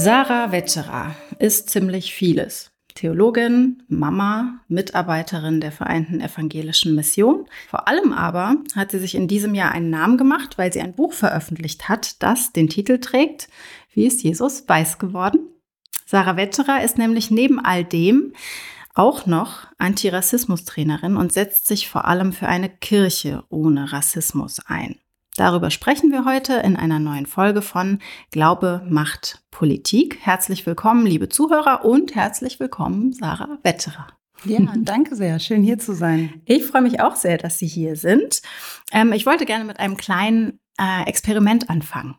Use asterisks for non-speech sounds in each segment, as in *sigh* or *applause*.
Sarah Wetterer ist ziemlich vieles. Theologin, Mama, Mitarbeiterin der Vereinten Evangelischen Mission. Vor allem aber hat sie sich in diesem Jahr einen Namen gemacht, weil sie ein Buch veröffentlicht hat, das den Titel trägt, Wie ist Jesus weiß geworden? Sarah Wetterer ist nämlich neben all dem auch noch Antirassismus-Trainerin und setzt sich vor allem für eine Kirche ohne Rassismus ein. Darüber sprechen wir heute in einer neuen Folge von Glaube macht Politik. Herzlich willkommen, liebe Zuhörer, und herzlich willkommen, Sarah Wetterer. Ja, danke sehr. Schön hier zu sein. Ich freue mich auch sehr, dass Sie hier sind. Ähm, ich wollte gerne mit einem kleinen äh, Experiment anfangen.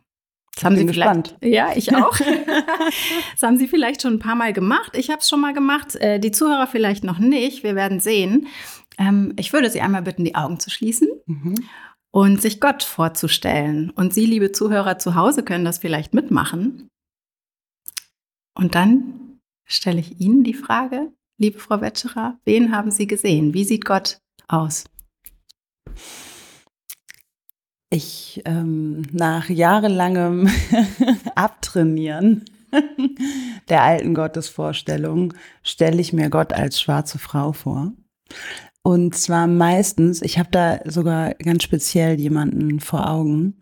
Das haben Sie gespannt. Ja, ich *laughs* auch. *laughs* das haben Sie vielleicht schon ein paar Mal gemacht. Ich habe es schon mal gemacht. Äh, die Zuhörer vielleicht noch nicht. Wir werden sehen. Ähm, ich würde Sie einmal bitten, die Augen zu schließen. Mhm und sich Gott vorzustellen. Und Sie, liebe Zuhörer zu Hause, können das vielleicht mitmachen. Und dann stelle ich Ihnen die Frage, liebe Frau Wetscherer, wen haben Sie gesehen? Wie sieht Gott aus? Ich ähm, nach jahrelangem *laughs* Abtrainieren der alten Gottesvorstellung stelle ich mir Gott als schwarze Frau vor. Und zwar meistens, ich habe da sogar ganz speziell jemanden vor Augen.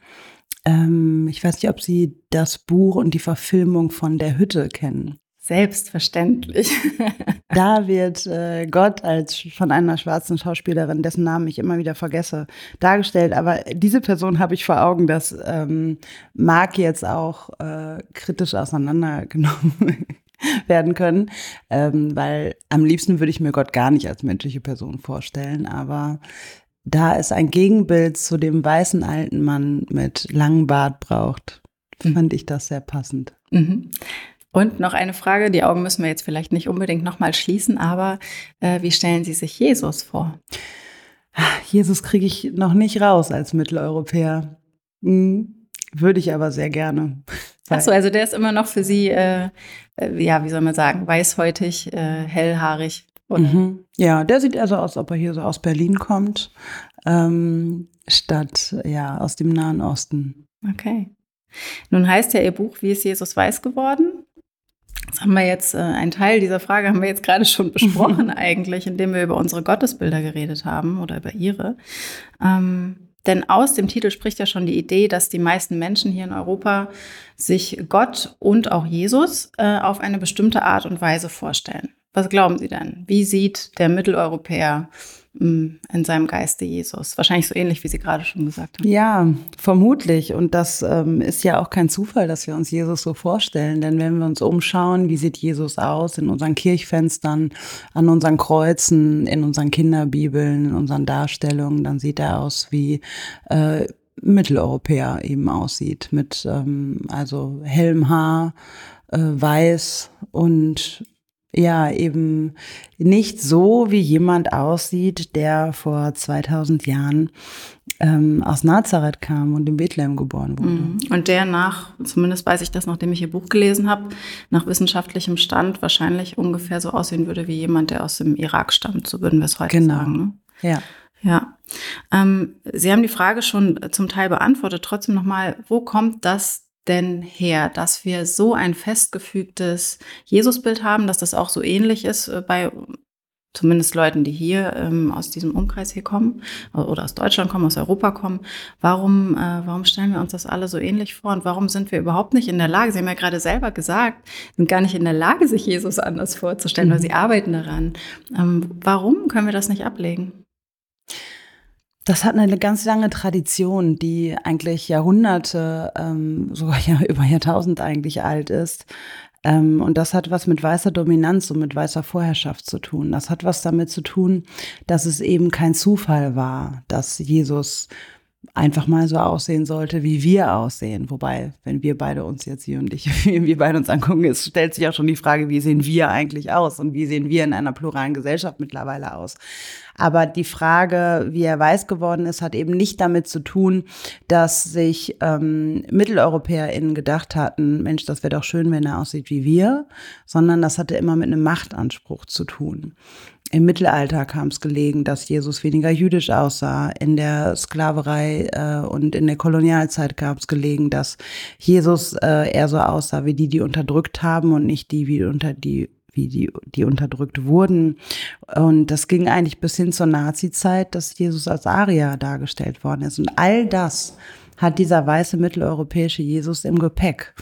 Ähm, ich weiß nicht, ob Sie das Buch und die Verfilmung von Der Hütte kennen. Selbstverständlich. *laughs* da wird äh, Gott als von einer schwarzen Schauspielerin, dessen Namen ich immer wieder vergesse, dargestellt. Aber diese Person habe ich vor Augen, das ähm, mag jetzt auch äh, kritisch auseinandergenommen *laughs* werden können, ähm, weil am liebsten würde ich mir Gott gar nicht als menschliche Person vorstellen, aber da es ein Gegenbild zu dem weißen alten Mann mit langem Bart braucht, mhm. fand ich das sehr passend. Mhm. Und noch eine Frage, die Augen müssen wir jetzt vielleicht nicht unbedingt nochmal schließen, aber äh, wie stellen Sie sich Jesus vor? Jesus kriege ich noch nicht raus als Mitteleuropäer. Hm, würde ich aber sehr gerne. Achso, also der ist immer noch für Sie, äh, äh, ja, wie soll man sagen, weißhäutig, äh, hellhaarig. Mhm. Ja, der sieht also aus, ob er hier so aus Berlin kommt, ähm, statt ja aus dem Nahen Osten. Okay. Nun heißt ja Ihr Buch, wie ist Jesus weiß geworden? Das haben wir jetzt, äh, ein Teil dieser Frage haben wir jetzt gerade schon *laughs* besprochen eigentlich, indem wir über unsere Gottesbilder geredet haben oder über Ihre. Ähm, denn aus dem Titel spricht ja schon die Idee, dass die meisten Menschen hier in Europa sich Gott und auch Jesus äh, auf eine bestimmte Art und Weise vorstellen. Was glauben Sie denn? Wie sieht der Mitteleuropäer in seinem Geiste Jesus. Wahrscheinlich so ähnlich, wie Sie gerade schon gesagt haben. Ja, vermutlich. Und das ähm, ist ja auch kein Zufall, dass wir uns Jesus so vorstellen. Denn wenn wir uns umschauen, wie sieht Jesus aus in unseren Kirchfenstern, an unseren Kreuzen, in unseren Kinderbibeln, in unseren Darstellungen, dann sieht er aus wie äh, Mitteleuropäer eben aussieht. Mit ähm, also hellem Haar, äh, weiß und ja, eben nicht so, wie jemand aussieht, der vor 2000 Jahren ähm, aus Nazareth kam und in Bethlehem geboren wurde. Mhm. Und der nach, zumindest weiß ich das, nachdem ich ihr Buch gelesen habe, nach wissenschaftlichem Stand wahrscheinlich ungefähr so aussehen würde wie jemand, der aus dem Irak stammt, so würden wir es heute genau. sagen. Ne? Ja. Ja. Ähm, Sie haben die Frage schon zum Teil beantwortet. Trotzdem nochmal, wo kommt das denn her, dass wir so ein festgefügtes Jesusbild haben, dass das auch so ähnlich ist äh, bei zumindest Leuten, die hier ähm, aus diesem Umkreis hier kommen oder aus Deutschland kommen, aus Europa kommen. Warum, äh, warum stellen wir uns das alle so ähnlich vor und warum sind wir überhaupt nicht in der Lage, Sie haben ja gerade selber gesagt, sind gar nicht in der Lage, sich Jesus anders vorzustellen, mhm. weil Sie arbeiten daran. Ähm, warum können wir das nicht ablegen? Das hat eine ganz lange Tradition, die eigentlich Jahrhunderte, ähm, sogar ja, *laughs* über Jahrtausend eigentlich alt ist. Ähm, und das hat was mit weißer Dominanz und mit weißer Vorherrschaft zu tun. Das hat was damit zu tun, dass es eben kein Zufall war, dass Jesus einfach mal so aussehen sollte, wie wir aussehen. Wobei, wenn wir beide uns jetzt hier und ich, *laughs* wie wir beide uns angucken, es stellt sich auch schon die Frage, wie sehen wir eigentlich aus und wie sehen wir in einer pluralen Gesellschaft mittlerweile aus. Aber die Frage, wie er weiß geworden ist, hat eben nicht damit zu tun, dass sich ähm, MitteleuropäerInnen gedacht hatten, Mensch, das wäre doch schön, wenn er aussieht wie wir, sondern das hatte immer mit einem Machtanspruch zu tun. Im Mittelalter kam es gelegen, dass Jesus weniger jüdisch aussah. In der Sklaverei äh, und in der Kolonialzeit gab es gelegen, dass Jesus äh, eher so aussah wie die, die unterdrückt haben und nicht die, wie unter die wie die, die unterdrückt wurden. Und das ging eigentlich bis hin zur Nazi-Zeit, dass Jesus als Arier dargestellt worden ist. Und all das hat dieser weiße mitteleuropäische Jesus im Gepäck.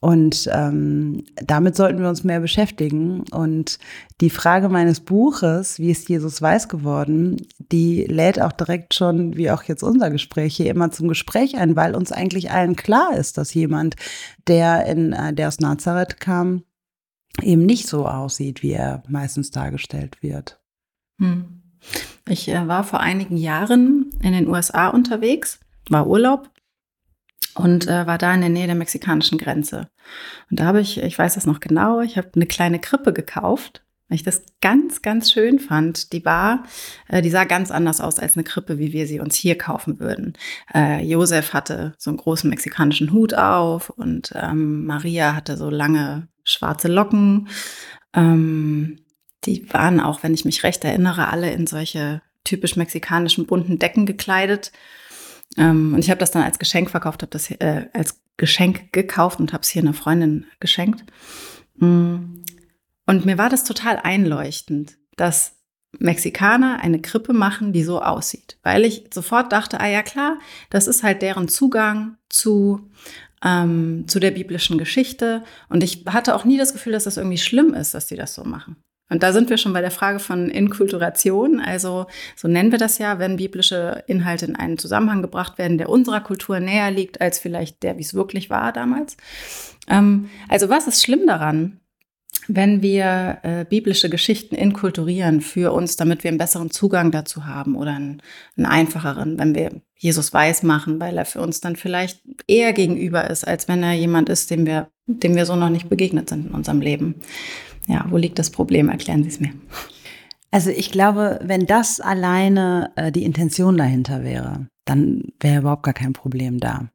Und ähm, damit sollten wir uns mehr beschäftigen. Und die Frage meines Buches, wie ist Jesus weiß geworden, die lädt auch direkt schon, wie auch jetzt unser Gespräch hier immer zum Gespräch ein, weil uns eigentlich allen klar ist, dass jemand, der in, äh, der aus Nazareth kam, eben nicht so aussieht, wie er meistens dargestellt wird. Hm. Ich äh, war vor einigen Jahren in den USA unterwegs, war Urlaub und äh, war da in der Nähe der mexikanischen Grenze. Und da habe ich, ich weiß das noch genau, ich habe eine kleine Krippe gekauft, weil ich das ganz, ganz schön fand. Die war, äh, die sah ganz anders aus als eine Krippe, wie wir sie uns hier kaufen würden. Äh, Josef hatte so einen großen mexikanischen Hut auf und ähm, Maria hatte so lange schwarze Locken. Ähm, die waren auch, wenn ich mich recht erinnere, alle in solche typisch mexikanischen bunten Decken gekleidet. Ähm, und ich habe das dann als Geschenk verkauft, habe das äh, als Geschenk gekauft und habe es hier einer Freundin geschenkt. Mm. Und mir war das total einleuchtend, dass Mexikaner eine Krippe machen, die so aussieht. Weil ich sofort dachte, ah ja klar, das ist halt deren Zugang zu, ähm, zu der biblischen Geschichte. Und ich hatte auch nie das Gefühl, dass das irgendwie schlimm ist, dass die das so machen. Und da sind wir schon bei der Frage von Inkulturation. Also so nennen wir das ja, wenn biblische Inhalte in einen Zusammenhang gebracht werden, der unserer Kultur näher liegt als vielleicht der, wie es wirklich war damals. Ähm, also was ist schlimm daran, wenn wir äh, biblische Geschichten inkulturieren für uns, damit wir einen besseren Zugang dazu haben oder einen, einen einfacheren, wenn wir Jesus weiß machen, weil er für uns dann vielleicht eher gegenüber ist, als wenn er jemand ist, dem wir, dem wir so noch nicht begegnet sind in unserem Leben. Ja, wo liegt das Problem? Erklären Sie es mir. Also ich glaube, wenn das alleine äh, die Intention dahinter wäre, dann wäre überhaupt gar kein Problem da.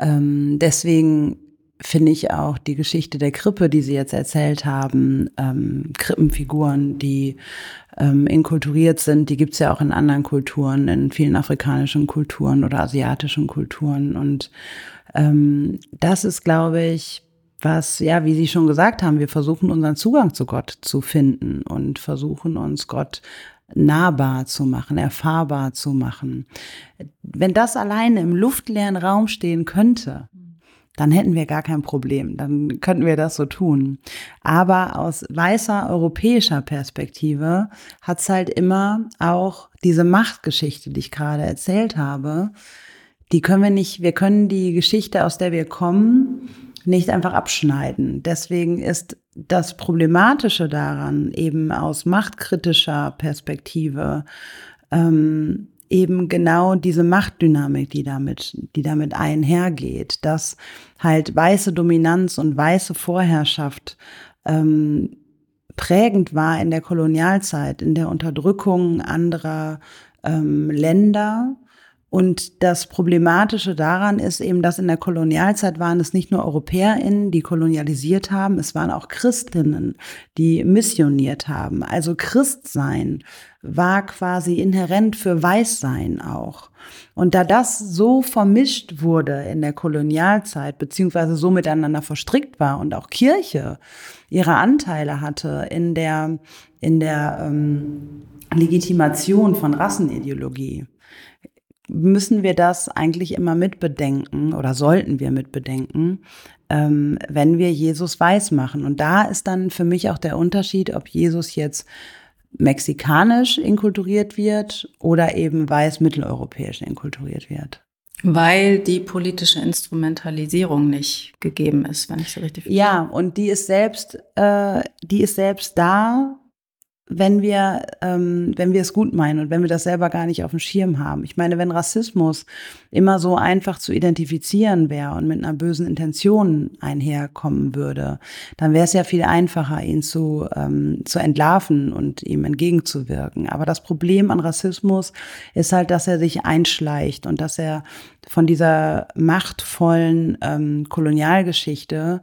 Ähm, deswegen finde ich auch die Geschichte der Krippe, die Sie jetzt erzählt haben, ähm, Krippenfiguren, die ähm, inkulturiert sind, die gibt's ja auch in anderen Kulturen, in vielen afrikanischen Kulturen oder asiatischen Kulturen. Und ähm, das ist, glaube ich, was, ja, wie Sie schon gesagt haben, wir versuchen unseren Zugang zu Gott zu finden und versuchen uns Gott nahbar zu machen, erfahrbar zu machen. Wenn das alleine im luftleeren Raum stehen könnte, dann hätten wir gar kein Problem, dann könnten wir das so tun. Aber aus weißer europäischer Perspektive hat's halt immer auch diese Machtgeschichte, die ich gerade erzählt habe, die können wir nicht, wir können die Geschichte, aus der wir kommen, nicht einfach abschneiden. Deswegen ist das Problematische daran, eben aus machtkritischer Perspektive, ähm, eben genau diese Machtdynamik, die damit, die damit einhergeht, dass halt weiße Dominanz und weiße Vorherrschaft ähm, prägend war in der Kolonialzeit, in der Unterdrückung anderer ähm, Länder und das Problematische daran ist eben, dass in der Kolonialzeit waren es nicht nur EuropäerInnen, die kolonialisiert haben, es waren auch Christinnen, die missioniert haben. Also Christsein war quasi inhärent für Weißsein auch. Und da das so vermischt wurde in der Kolonialzeit, beziehungsweise so miteinander verstrickt war und auch Kirche ihre Anteile hatte in der, in der ähm, Legitimation von Rassenideologie, müssen wir das eigentlich immer mitbedenken oder sollten wir mitbedenken, ähm, wenn wir Jesus weiß machen. Und da ist dann für mich auch der Unterschied, ob Jesus jetzt mexikanisch inkulturiert wird oder eben weiß mitteleuropäisch inkulturiert wird. Weil die politische Instrumentalisierung nicht gegeben ist, wenn ich so richtig verstehe. Ja, und die ist selbst, äh, die ist selbst da, wenn wir, ähm, wenn wir es gut meinen und wenn wir das selber gar nicht auf dem Schirm haben. Ich meine, wenn Rassismus immer so einfach zu identifizieren wäre und mit einer bösen Intention einherkommen würde, dann wäre es ja viel einfacher, ihn zu, ähm, zu entlarven und ihm entgegenzuwirken. Aber das Problem an Rassismus ist halt, dass er sich einschleicht und dass er von dieser machtvollen ähm, Kolonialgeschichte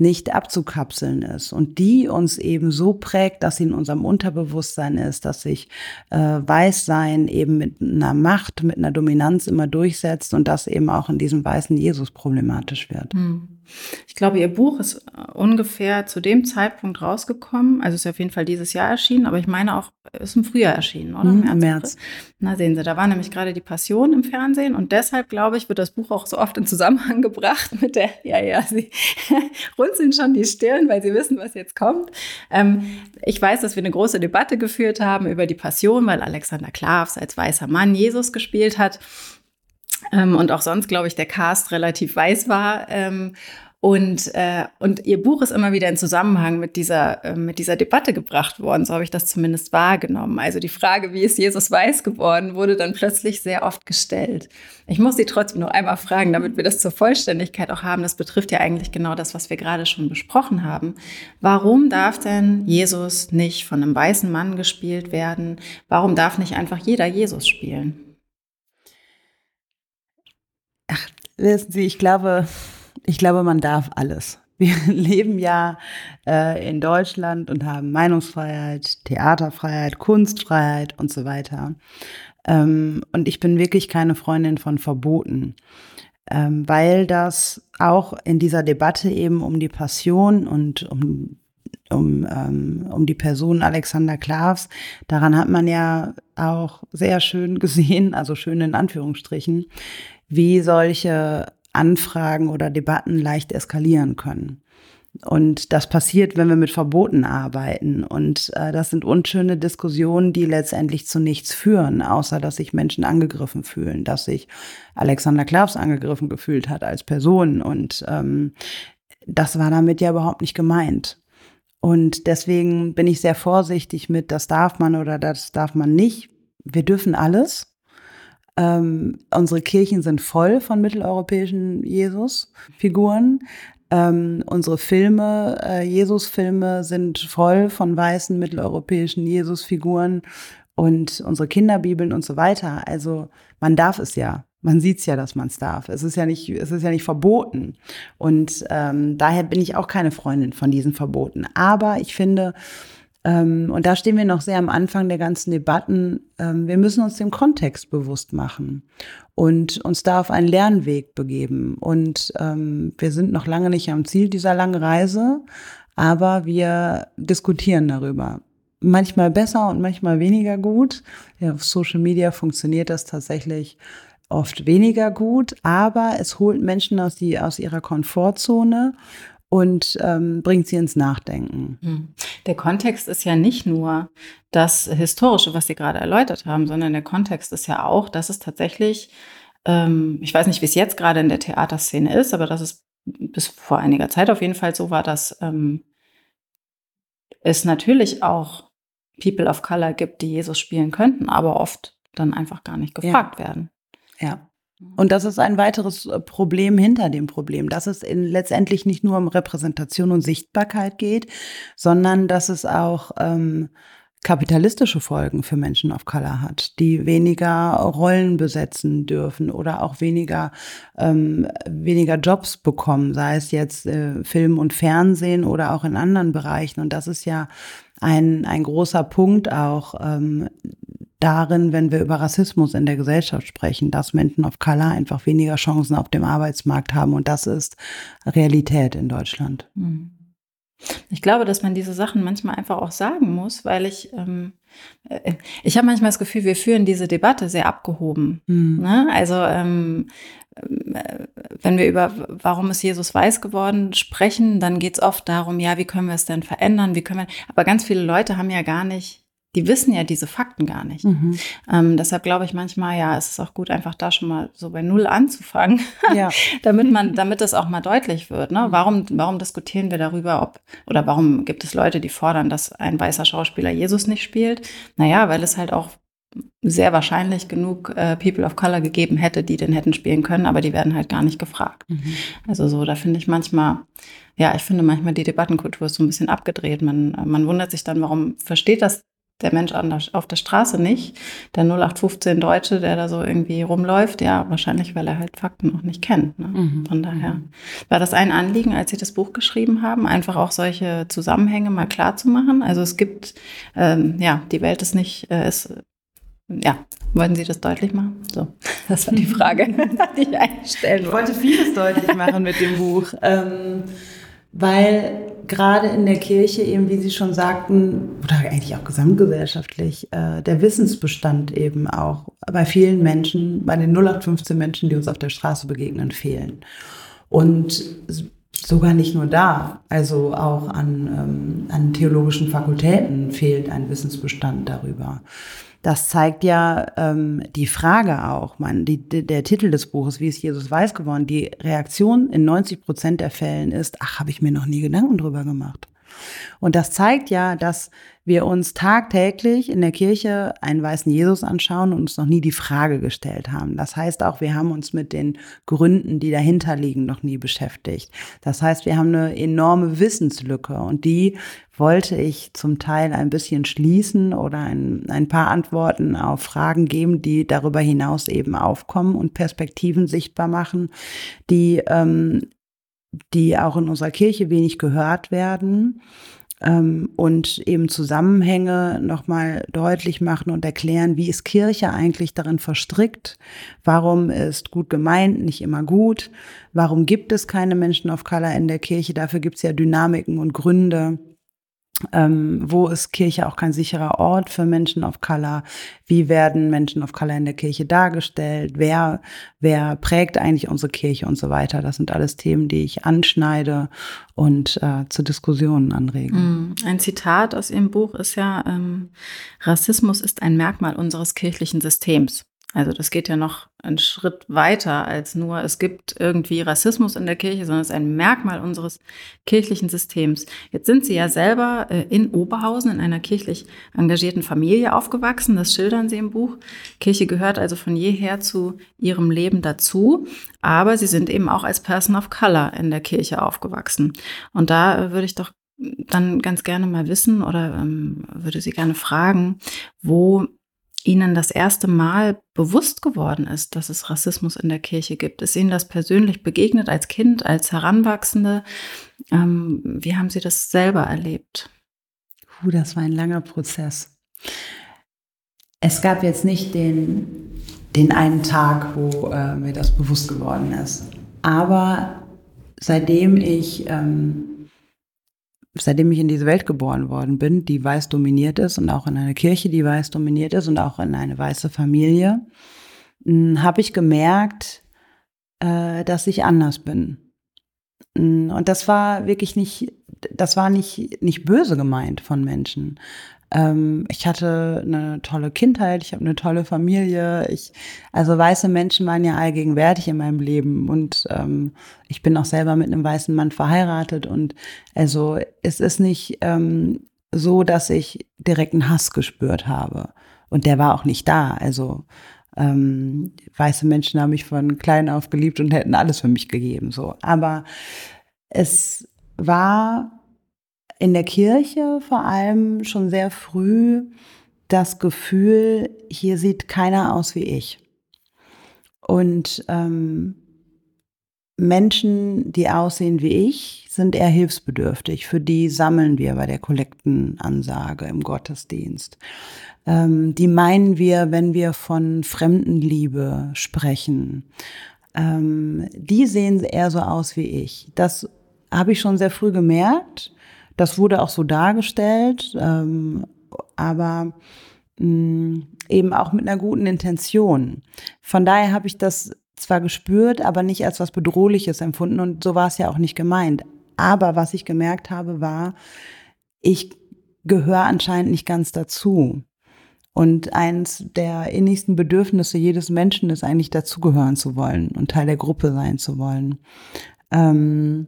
nicht abzukapseln ist und die uns eben so prägt, dass sie in unserem Unterbewusstsein ist, dass sich äh, Weißsein eben mit einer Macht, mit einer Dominanz immer durchsetzt und das eben auch in diesem weißen Jesus problematisch wird. Hm. Ich glaube, Ihr Buch ist äh, ungefähr zu dem Zeitpunkt rausgekommen. Also ist auf jeden Fall dieses Jahr erschienen, aber ich meine auch, ist im Frühjahr erschienen, oder? Im März. März. Na, sehen Sie, da war nämlich gerade die Passion im Fernsehen und deshalb, glaube ich, wird das Buch auch so oft in Zusammenhang *laughs* gebracht mit der, ja, ja, Sie *laughs* runzeln schon die Stirn, weil Sie wissen, was jetzt kommt. Ähm, ich weiß, dass wir eine große Debatte geführt haben über die Passion, weil Alexander Klavs als weißer Mann Jesus gespielt hat. Ähm, und auch sonst, glaube ich, der Cast relativ weiß war. Ähm, und, äh, und ihr Buch ist immer wieder in Zusammenhang mit dieser, äh, mit dieser Debatte gebracht worden. So habe ich das zumindest wahrgenommen. Also die Frage, wie ist Jesus weiß geworden, wurde dann plötzlich sehr oft gestellt. Ich muss sie trotzdem noch einmal fragen, damit wir das zur Vollständigkeit auch haben. Das betrifft ja eigentlich genau das, was wir gerade schon besprochen haben. Warum darf denn Jesus nicht von einem weißen Mann gespielt werden? Warum darf nicht einfach jeder Jesus spielen? Ach, wissen Sie, ich glaube, ich glaube, man darf alles. Wir *laughs* leben ja äh, in Deutschland und haben Meinungsfreiheit, Theaterfreiheit, Kunstfreiheit und so weiter. Ähm, und ich bin wirklich keine Freundin von Verboten, ähm, weil das auch in dieser Debatte eben um die Passion und um um, ähm, um die Person Alexander Klavs. Daran hat man ja auch sehr schön gesehen, also schön in Anführungsstrichen, wie solche Anfragen oder Debatten leicht eskalieren können. Und das passiert, wenn wir mit Verboten arbeiten. Und äh, das sind unschöne Diskussionen, die letztendlich zu nichts führen, außer dass sich Menschen angegriffen fühlen, dass sich Alexander Klavs angegriffen gefühlt hat als Person. Und ähm, das war damit ja überhaupt nicht gemeint. Und deswegen bin ich sehr vorsichtig mit, das darf man oder das darf man nicht. Wir dürfen alles. Ähm, unsere Kirchen sind voll von mitteleuropäischen Jesus-Figuren. Ähm, unsere Filme, äh, Jesus-Filme sind voll von weißen mitteleuropäischen Jesus-Figuren und unsere Kinderbibeln und so weiter. Also man darf es ja. Man sieht's ja, dass man es darf. Es ist ja nicht, es ist ja nicht verboten. Und ähm, daher bin ich auch keine Freundin von diesen Verboten. Aber ich finde, und da stehen wir noch sehr am Anfang der ganzen Debatten. Ähm, wir müssen uns dem Kontext bewusst machen und uns da auf einen Lernweg begeben. Und ähm, wir sind noch lange nicht am Ziel dieser langen Reise, aber wir diskutieren darüber. Manchmal besser und manchmal weniger gut. Ja, auf Social Media funktioniert das tatsächlich oft weniger gut, aber es holt Menschen aus, die, aus ihrer Komfortzone und ähm, bringt sie ins Nachdenken. Hm. Der Kontext ist ja nicht nur das Historische, was Sie gerade erläutert haben, sondern der Kontext ist ja auch, dass es tatsächlich, ähm, ich weiß nicht, wie es jetzt gerade in der Theaterszene ist, aber dass es bis vor einiger Zeit auf jeden Fall so war, dass ähm, es natürlich auch People of Color gibt, die Jesus spielen könnten, aber oft dann einfach gar nicht gefragt ja. werden. Ja. Und das ist ein weiteres äh, Problem hinter dem Problem, dass es in, letztendlich nicht nur um Repräsentation und Sichtbarkeit geht, sondern dass es auch ähm, kapitalistische Folgen für Menschen of Color hat, die weniger Rollen besetzen dürfen oder auch weniger ähm, weniger Jobs bekommen, sei es jetzt äh, Film und Fernsehen oder auch in anderen Bereichen. Und das ist ja ein, ein großer Punkt auch, ähm, darin, wenn wir über Rassismus in der Gesellschaft sprechen, dass Menschen of Color einfach weniger Chancen auf dem Arbeitsmarkt haben. Und das ist Realität in Deutschland. Hm. Ich glaube, dass man diese Sachen manchmal einfach auch sagen muss, weil ich, ähm, äh, ich habe manchmal das Gefühl, wir führen diese Debatte sehr abgehoben. Mhm. Ne? Also ähm, äh, wenn wir über warum ist Jesus weiß geworden sprechen, dann geht es oft darum, ja, wie können wir es denn verändern, wie können wir, aber ganz viele Leute haben ja gar nicht die wissen ja diese Fakten gar nicht. Mhm. Ähm, deshalb glaube ich manchmal, ja, es ist auch gut, einfach da schon mal so bei Null anzufangen, *laughs* ja. damit man, damit das auch mal deutlich wird. Ne? Mhm. Warum, warum diskutieren wir darüber, ob, oder warum gibt es Leute, die fordern, dass ein weißer Schauspieler Jesus nicht spielt? Naja, weil es halt auch sehr wahrscheinlich genug äh, People of Color gegeben hätte, die den hätten spielen können, aber die werden halt gar nicht gefragt. Mhm. Also so, da finde ich manchmal, ja, ich finde manchmal die Debattenkultur ist so ein bisschen abgedreht. Man, man wundert sich dann, warum versteht das der Mensch der, auf der Straße nicht. Der 0815 Deutsche, der da so irgendwie rumläuft, ja, wahrscheinlich, weil er halt Fakten noch nicht kennt. Ne? Mhm. Von daher war das ein Anliegen, als Sie das Buch geschrieben haben, einfach auch solche Zusammenhänge mal klar zu machen. Also es gibt, ähm, ja, die Welt ist nicht, äh, ist ja, wollten Sie das deutlich machen? So, *laughs* das war die Frage, *laughs* die ich einstellen wollte. Ich wollte vieles deutlich machen mit dem *laughs* Buch, ähm, weil gerade in der Kirche eben, wie Sie schon sagten, oder eigentlich auch gesamtgesellschaftlich, äh, der Wissensbestand eben auch bei vielen Menschen, bei den 0815 Menschen, die uns auf der Straße begegnen, fehlen. Und sogar nicht nur da, also auch an, ähm, an theologischen Fakultäten fehlt ein Wissensbestand darüber. Das zeigt ja ähm, die Frage auch, man, die, der Titel des Buches, wie ist Jesus weiß geworden? Die Reaktion in 90 Prozent der Fällen ist, ach, habe ich mir noch nie Gedanken drüber gemacht. Und das zeigt ja, dass wir uns tagtäglich in der Kirche einen weißen Jesus anschauen und uns noch nie die Frage gestellt haben. Das heißt auch, wir haben uns mit den Gründen, die dahinter liegen, noch nie beschäftigt. Das heißt, wir haben eine enorme Wissenslücke und die wollte ich zum Teil ein bisschen schließen oder ein, ein paar Antworten auf Fragen geben, die darüber hinaus eben aufkommen und Perspektiven sichtbar machen, die ähm, die auch in unserer Kirche wenig gehört werden ähm, und eben Zusammenhänge nochmal deutlich machen und erklären, wie ist Kirche eigentlich darin verstrickt, warum ist gut gemeint nicht immer gut, warum gibt es keine Menschen of Color in der Kirche, dafür gibt es ja Dynamiken und Gründe ähm, wo ist Kirche auch kein sicherer Ort für Menschen of Color? Wie werden Menschen of Color in der Kirche dargestellt? Wer, wer prägt eigentlich unsere Kirche und so weiter? Das sind alles Themen, die ich anschneide und äh, zu Diskussionen anrege. Mm, ein Zitat aus Ihrem Buch ist ja, ähm, Rassismus ist ein Merkmal unseres kirchlichen Systems. Also das geht ja noch einen Schritt weiter als nur, es gibt irgendwie Rassismus in der Kirche, sondern es ist ein Merkmal unseres kirchlichen Systems. Jetzt sind Sie ja selber äh, in Oberhausen in einer kirchlich engagierten Familie aufgewachsen, das schildern Sie im Buch. Kirche gehört also von jeher zu Ihrem Leben dazu, aber Sie sind eben auch als Person of Color in der Kirche aufgewachsen. Und da würde ich doch dann ganz gerne mal wissen oder ähm, würde Sie gerne fragen, wo Ihnen das erste Mal bewusst geworden ist, dass es Rassismus in der Kirche gibt? Ist Ihnen das persönlich begegnet als Kind, als Heranwachsende? Ähm, wie haben Sie das selber erlebt? Puh, das war ein langer Prozess. Es gab jetzt nicht den, den einen Tag, wo äh, mir das bewusst geworden ist. Aber seitdem ich ähm, seitdem ich in diese Welt geboren worden bin, die weiß dominiert ist und auch in eine Kirche, die weiß dominiert ist und auch in eine weiße Familie, hm, habe ich gemerkt, äh, dass ich anders bin. Hm, und das war wirklich nicht, das war nicht, nicht böse gemeint von Menschen. Ähm, ich hatte eine tolle Kindheit, ich habe eine tolle Familie. Ich, also weiße Menschen waren ja allgegenwärtig in meinem Leben und ähm, ich bin auch selber mit einem weißen Mann verheiratet und also es ist nicht ähm, so, dass ich direkten Hass gespürt habe und der war auch nicht da. Also ähm, weiße Menschen haben mich von klein auf geliebt und hätten alles für mich gegeben. So, aber es war in der Kirche vor allem schon sehr früh das Gefühl, hier sieht keiner aus wie ich. Und ähm, Menschen, die aussehen wie ich, sind eher hilfsbedürftig. Für die sammeln wir bei der Kollektenansage im Gottesdienst. Ähm, die meinen wir, wenn wir von Fremdenliebe sprechen. Ähm, die sehen eher so aus wie ich. Das habe ich schon sehr früh gemerkt das wurde auch so dargestellt, ähm, aber mh, mm, eben auch mit einer guten Intention. Von daher habe ich das zwar gespürt, aber nicht als was Bedrohliches empfunden und so war es ja auch nicht gemeint. Aber was ich gemerkt habe, war, ich gehöre anscheinend nicht ganz dazu. Und eins der innigsten Bedürfnisse jedes Menschen ist eigentlich dazugehören zu wollen und Teil der Gruppe sein zu wollen. Ähm,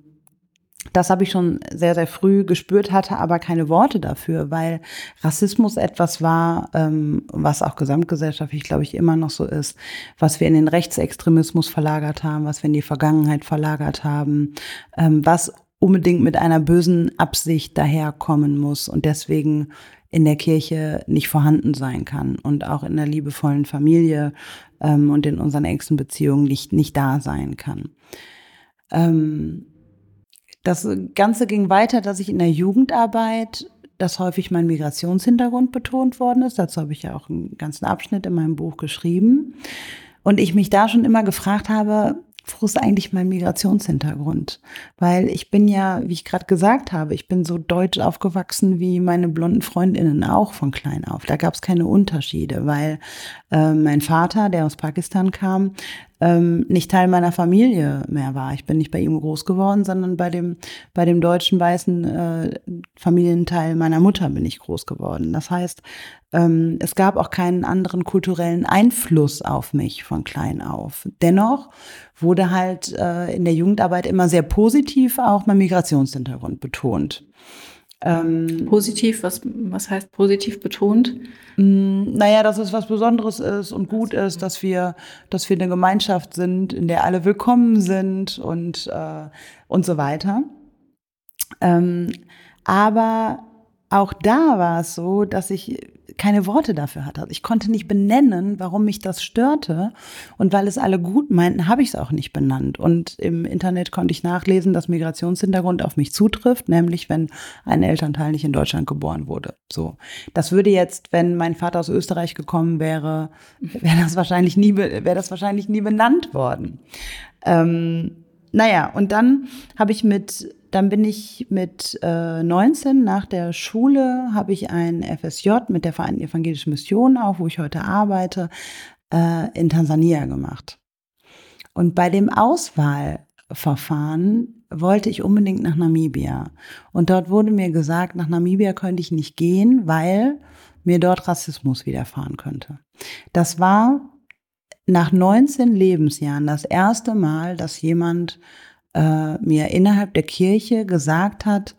das habe ich schon sehr, sehr früh gespürt, hatte aber keine Worte dafür, weil Rassismus etwas war, ähm, was auch gesamtgesellschaftlich, glaube ich, immer noch so ist, was wir in den Rechtsextremismus verlagert haben, was wir in die Vergangenheit verlagert haben, ähm, was unbedingt mit einer bösen Absicht daherkommen muss und deswegen in der Kirche nicht vorhanden sein kann und auch in der liebevollen Familie ähm, und in unseren engsten Beziehungen nicht, nicht da sein kann. Ähm, das Ganze ging weiter, dass ich in der Jugendarbeit, dass häufig mein Migrationshintergrund betont worden ist. Dazu habe ich ja auch einen ganzen Abschnitt in meinem Buch geschrieben. Und ich mich da schon immer gefragt habe, wo ist eigentlich mein Migrationshintergrund? Weil ich bin ja, wie ich gerade gesagt habe, ich bin so deutsch aufgewachsen wie meine blonden Freundinnen auch von klein auf. Da gab es keine Unterschiede, weil äh, mein Vater, der aus Pakistan kam, ähm, nicht Teil meiner Familie mehr war. Ich bin nicht bei ihm groß geworden, sondern bei dem, bei dem deutschen weißen äh, Familienteil meiner Mutter bin ich groß geworden. Das heißt, ähm, es gab auch keinen anderen kulturellen Einfluss auf mich von klein auf. Dennoch wurde halt äh, in der Jugendarbeit immer sehr positiv auch mein Migrationshintergrund betont. Ähm, positiv, was, was heißt positiv betont? Mm, naja, dass es was Besonderes ist und gut ist, dass wir, dass wir eine Gemeinschaft sind, in der alle willkommen sind und, äh, und so weiter. Ähm, aber auch da war es so, dass ich keine Worte dafür hatte. Ich konnte nicht benennen, warum mich das störte. Und weil es alle gut meinten, habe ich es auch nicht benannt. Und im Internet konnte ich nachlesen, dass Migrationshintergrund auf mich zutrifft, nämlich wenn ein Elternteil nicht in Deutschland geboren wurde. So. Das würde jetzt, wenn mein Vater aus Österreich gekommen wäre, wäre das wahrscheinlich nie, wäre das wahrscheinlich nie benannt worden. Ähm, naja, und dann habe ich mit dann bin ich mit äh, 19 nach der Schule, habe ich ein FSJ mit der Vereinten Evangelischen Mission, auch wo ich heute arbeite, äh, in Tansania gemacht. Und bei dem Auswahlverfahren wollte ich unbedingt nach Namibia. Und dort wurde mir gesagt, nach Namibia könnte ich nicht gehen, weil mir dort Rassismus widerfahren könnte. Das war nach 19 Lebensjahren das erste Mal, dass jemand äh, mir innerhalb der Kirche gesagt hat,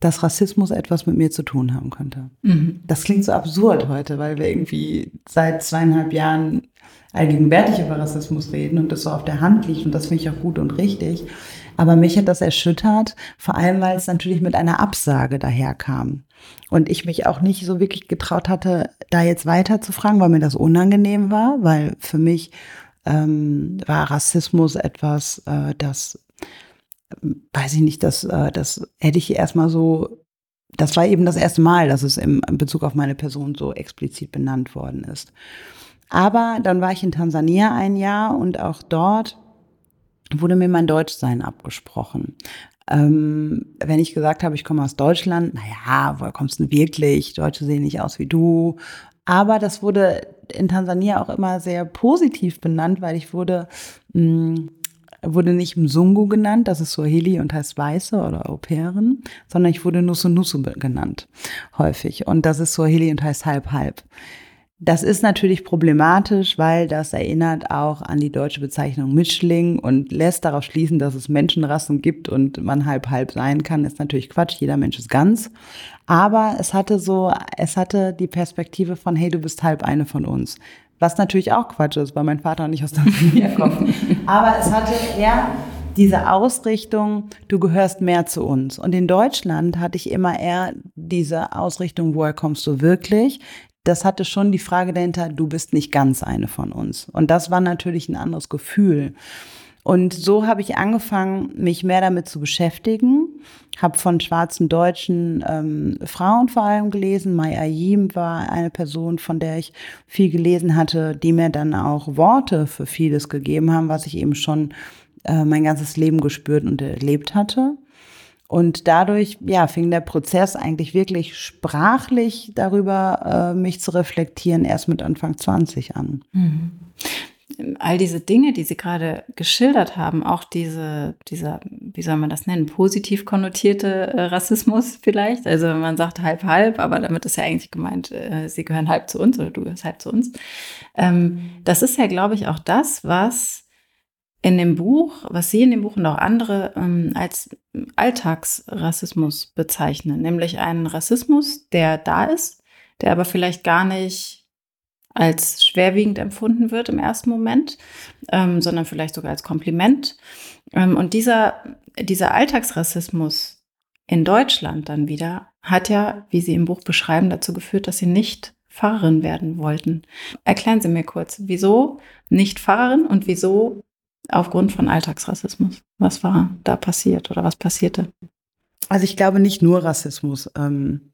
dass Rassismus etwas mit mir zu tun haben könnte. Mhm. Das klingt so absurd heute, weil wir irgendwie seit zweieinhalb Jahren allgegenwärtig über Rassismus reden und das so auf der Hand liegt und das finde ich auch gut und richtig. Aber mich hat das erschüttert, vor allem weil es natürlich mit einer Absage daherkam. Und ich mich auch nicht so wirklich getraut hatte, da jetzt weiter zu fragen, weil mir das unangenehm war, weil für mich ähm, war Rassismus etwas, äh, das weiß ich nicht, das, äh, das hätte ich erstmal so, das war eben das erste Mal, dass es im in Bezug auf meine Person so explizit benannt worden ist. Aber dann war ich in Tansania ein Jahr und auch dort wurde mir mein Deutschsein abgesprochen. Ähm, wenn ich gesagt habe, ich komme aus Deutschland, naja, woher kommst du denn wirklich? Deutsche sehen nicht aus wie du. Aber das wurde in Tansania auch immer sehr positiv benannt, weil ich wurde mh, hm, wurde nicht Mzungu genannt, das ist Swahili und heißt Weiße oder pairen, sondern ich wurde Nusu Nusu genannt, häufig. Und das ist Swahili und heißt Halb-Halb. Das ist natürlich problematisch, weil das erinnert auch an die deutsche Bezeichnung Mischling und lässt darauf schließen, dass es Menschenrassen gibt und man halb-halb sein kann. Ist natürlich Quatsch, jeder Mensch ist ganz. Aber es hatte so, es hatte die Perspektive von, hey, du bist halb eine von uns. Was natürlich auch Quatsch ist, weil mein Vater nicht aus der Familie *laughs* kommt. Aber es hatte eher diese Ausrichtung, du gehörst mehr zu uns. Und in Deutschland hatte ich immer eher diese Ausrichtung, woher kommst du wirklich? Das hatte schon die Frage dahinter, du bist nicht ganz eine von uns. Und das war natürlich ein anderes Gefühl. Und so habe ich angefangen, mich mehr damit zu beschäftigen. Habe von schwarzen deutschen ähm, Frauen vor allem gelesen. Mai Ayim war eine Person, von der ich viel gelesen hatte, die mir dann auch Worte für vieles gegeben haben, was ich eben schon äh, mein ganzes Leben gespürt und erlebt hatte. Und dadurch, ja, fing der Prozess eigentlich wirklich sprachlich darüber, äh, mich zu reflektieren, erst mit Anfang 20 an. Mhm. all diese Dinge, die Sie gerade geschildert haben, auch diese, dieser, wie soll man das nennen, positiv konnotierte äh, Rassismus vielleicht. Also man sagt halb halb, aber damit ist ja eigentlich gemeint, äh, Sie gehören halb zu uns oder du gehörst halb zu uns. Ähm, das ist ja, glaube ich, auch das, was in dem Buch, was Sie in dem Buch und auch andere ähm, als Alltagsrassismus bezeichnen, nämlich einen Rassismus, der da ist, der aber vielleicht gar nicht als schwerwiegend empfunden wird im ersten Moment, ähm, sondern vielleicht sogar als Kompliment. Ähm, und dieser, dieser Alltagsrassismus in Deutschland dann wieder hat ja, wie Sie im Buch beschreiben, dazu geführt, dass Sie nicht Pfarrerin werden wollten. Erklären Sie mir kurz, wieso nicht Pfarrerin und wieso aufgrund von Alltagsrassismus? Was war da passiert oder was passierte? Also ich glaube nicht nur Rassismus. Ähm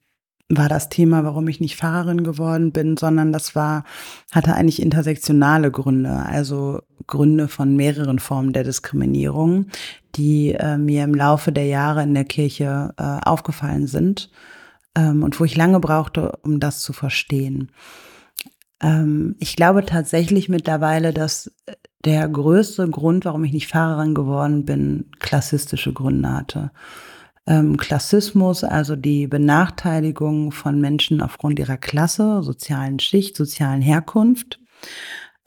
war das Thema, warum ich nicht Fahrerin geworden bin, sondern das war, hatte eigentlich intersektionale Gründe, also Gründe von mehreren Formen der Diskriminierung, die äh, mir im Laufe der Jahre in der Kirche äh, aufgefallen sind ähm, und wo ich lange brauchte, um das zu verstehen. Ähm, ich glaube tatsächlich mittlerweile, dass der größte Grund, warum ich nicht Fahrerin geworden bin, klassistische Gründe hatte. Ähm, Klassismus, also die Benachteiligung von Menschen aufgrund ihrer Klasse, sozialen Schicht, sozialen Herkunft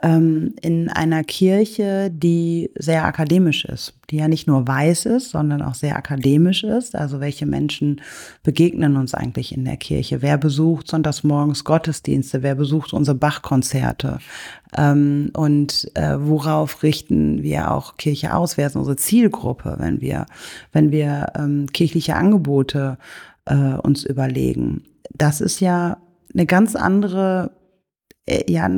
ähm, in einer Kirche, die sehr akademisch ist, die ja nicht nur weiß ist, sondern auch sehr akademisch ist. Also welche Menschen begegnen uns eigentlich in der Kirche? Wer besucht sonntags morgens Gottesdienste? Wer besucht unsere Bachkonzerte? Ähm, und äh, worauf richten wir auch Kirche aus? Wer ist unsere Zielgruppe, wenn wir, wenn wir ähm, kirchliche Angebote äh, uns überlegen? Das ist ja eine ganz andere äh, ja,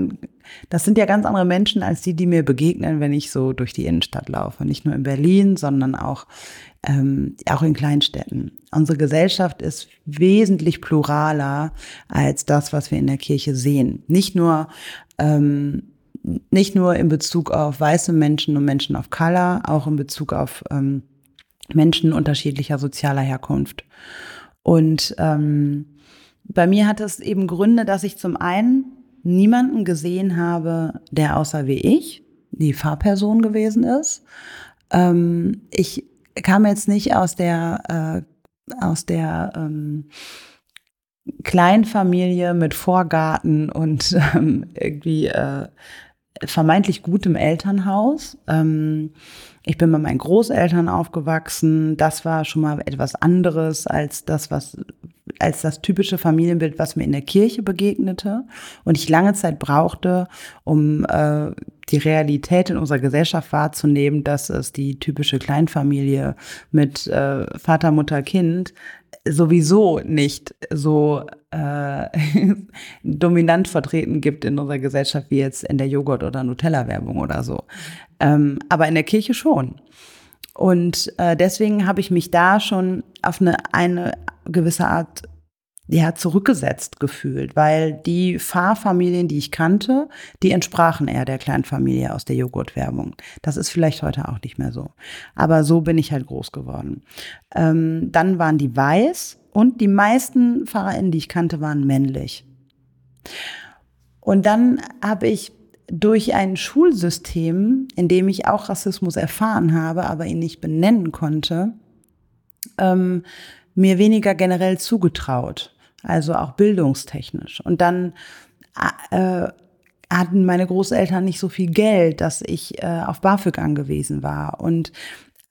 das sind ja ganz andere Menschen als die, die mir begegnen, wenn ich so durch die Innenstadt laufe. Nicht nur in Berlin, sondern auch, ähm, auch in Kleinstädten. Unsere Gesellschaft ist wesentlich pluraler als das, was wir in der Kirche sehen. Nicht nur, ähm, nicht nur in Bezug auf weiße Menschen und Menschen of Color, auch in Bezug auf ähm, Menschen unterschiedlicher sozialer Herkunft. Und ähm, bei mir hat es eben Gründe, dass ich zum einen niemanden gesehen habe, der außer wie ich die Fahrperson gewesen ist. Ähm, ich kam jetzt nicht aus der äh, aus der ähm, Kleinfamilie mit Vorgarten und *laughs* ähm, irgendwie äh, vermeintlich gutem Elternhaus. Ähm, ich bin bei meinen Großeltern aufgewachsen. Das war schon mal etwas anderes als das, was als das typische Familienbild, was mir in der Kirche begegnete und ich lange Zeit brauchte, um äh, die Realität in unserer Gesellschaft wahrzunehmen, dass es die typische Kleinfamilie mit äh, Vater, Mutter, Kind sowieso nicht so äh, *laughs* dominant vertreten gibt in unserer Gesellschaft wie jetzt in der Joghurt- oder Nutella-Werbung oder so. Ähm, aber in der Kirche schon. Und äh, deswegen habe ich mich da schon auf eine, eine gewisse Art ja, zurückgesetzt gefühlt, weil die Fahrfamilien, die ich kannte, die entsprachen eher der Kleinfamilie aus der Joghurtwerbung. Das ist vielleicht heute auch nicht mehr so. Aber so bin ich halt groß geworden. Ähm, dann waren die weiß und die meisten FahrerInnen, die ich kannte, waren männlich. Und dann habe ich durch ein Schulsystem, in dem ich auch Rassismus erfahren habe, aber ihn nicht benennen konnte, ähm, mir weniger generell zugetraut, also auch bildungstechnisch. Und dann äh, hatten meine Großeltern nicht so viel Geld, dass ich äh, auf BAföG angewiesen war. Und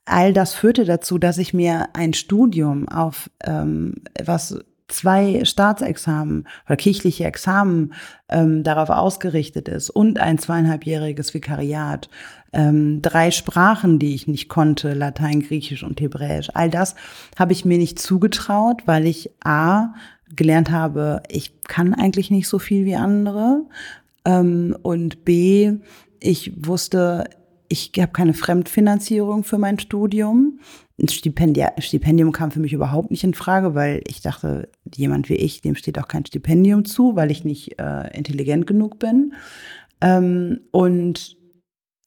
all das führte dazu, dass ich mir ein Studium auf ähm, was zwei Staatsexamen oder kirchliche Examen ähm, darauf ausgerichtet ist und ein zweieinhalbjähriges Vikariat, ähm, drei Sprachen, die ich nicht konnte, Latein, Griechisch und Hebräisch, all das habe ich mir nicht zugetraut, weil ich a gelernt habe, ich kann eigentlich nicht so viel wie andere ähm, und b ich wusste, ich habe keine Fremdfinanzierung für mein Studium. Ein Stipendium kam für mich überhaupt nicht in Frage, weil ich dachte, jemand wie ich, dem steht auch kein Stipendium zu, weil ich nicht äh, intelligent genug bin. Ähm, und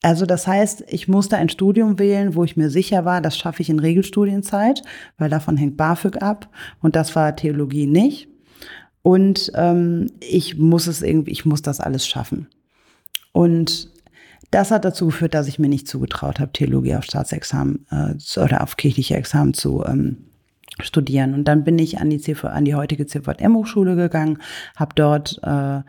also das heißt, ich musste ein Studium wählen, wo ich mir sicher war, das schaffe ich in Regelstudienzeit, weil davon hängt BAföG ab. Und das war Theologie nicht. Und ähm, ich muss es irgendwie, ich muss das alles schaffen. Und Das hat dazu geführt, dass ich mir nicht zugetraut habe, Theologie auf Staatsexamen äh, oder auf kirchliche Examen zu ähm, studieren. Und dann bin ich an die, CV, an die heutige CVM-Hochschule gegangen, habe dort äh,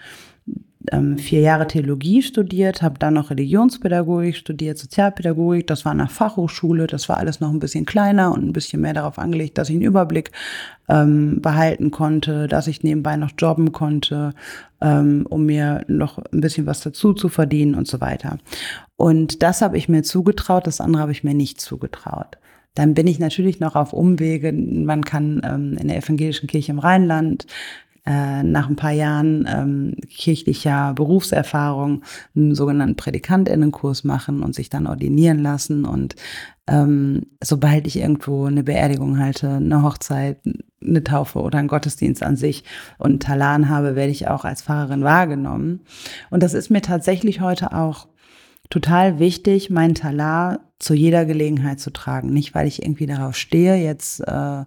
ähm, vier Jahre Theologie studiert, habe dann noch Religionspädagogik studiert, Sozialpädagogik. Das war eine Fachhochschule, das war alles noch ein bisschen kleiner und ein bisschen mehr darauf angelegt, dass ich einen Überblick ähm, behalten konnte, dass ich nebenbei noch jobben konnte, ähm, um mir noch ein bisschen was dazu zu verdienen und so weiter. Und das habe ich mir zugetraut, das andere habe ich mir nicht zugetraut. Dann bin ich natürlich noch auf Umwege. Man kann ähm, in der evangelischen Kirche im Rheinland äh, nach ein paar Jahren ähm, kirchlicher Berufserfahrung einen sogenannten Prädikantinnenkurs machen und sich dann ordinieren lassen. Und ähm, sobald ich irgendwo eine Beerdigung halte, eine Hochzeit, eine Taufe oder einen Gottesdienst an sich und einen Talan habe, werde ich auch als Pfarrerin wahrgenommen. Und das ist mir tatsächlich heute auch total wichtig, meinen Talar zu jeder Gelegenheit zu tragen. Nicht, weil ich irgendwie darauf stehe, jetzt äh,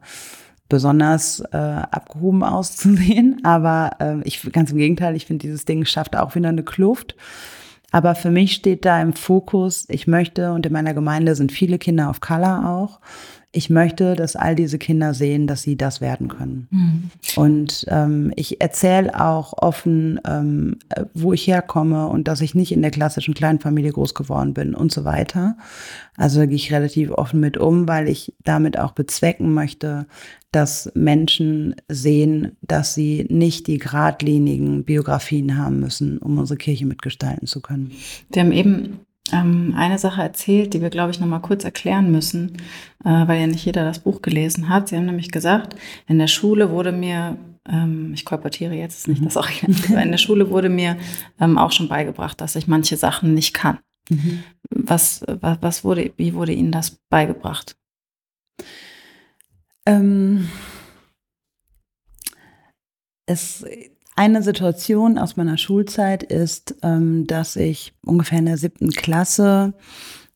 besonders äh, abgehoben auszusehen. *laughs* Aber äh, ich ganz im Gegenteil, ich finde, dieses Ding schafft auch wieder eine Kluft. Aber für mich steht da im Fokus, ich möchte, und in meiner Gemeinde sind viele Kinder auf Color auch, ich möchte, dass all diese Kinder sehen, dass sie das werden können. Mhm. Und ähm, ich erzähle auch offen, ähm, wo ich herkomme und dass ich nicht in der klassischen Kleinfamilie groß geworden bin und so weiter. Also da gehe ich relativ offen mit um, weil ich damit auch bezwecken möchte, dass Menschen sehen, dass sie nicht die geradlinigen Biografien haben müssen, um unsere Kirche mitgestalten zu können. Wir haben eben ähm, eine Sache erzählt, die wir, glaube ich, noch mal kurz erklären müssen, äh, weil ja nicht jeder das Buch gelesen hat. Sie haben nämlich gesagt, in der Schule wurde mir, ähm, ich kolportiere jetzt nicht mhm. das auch in der Schule wurde mir ähm, auch schon beigebracht, dass ich manche Sachen nicht kann. Mhm. Was, was, was wurde, wie wurde Ihnen das beigebracht? Ähm, es eine Situation aus meiner Schulzeit ist, ähm, dass ich ungefähr in der siebten Klasse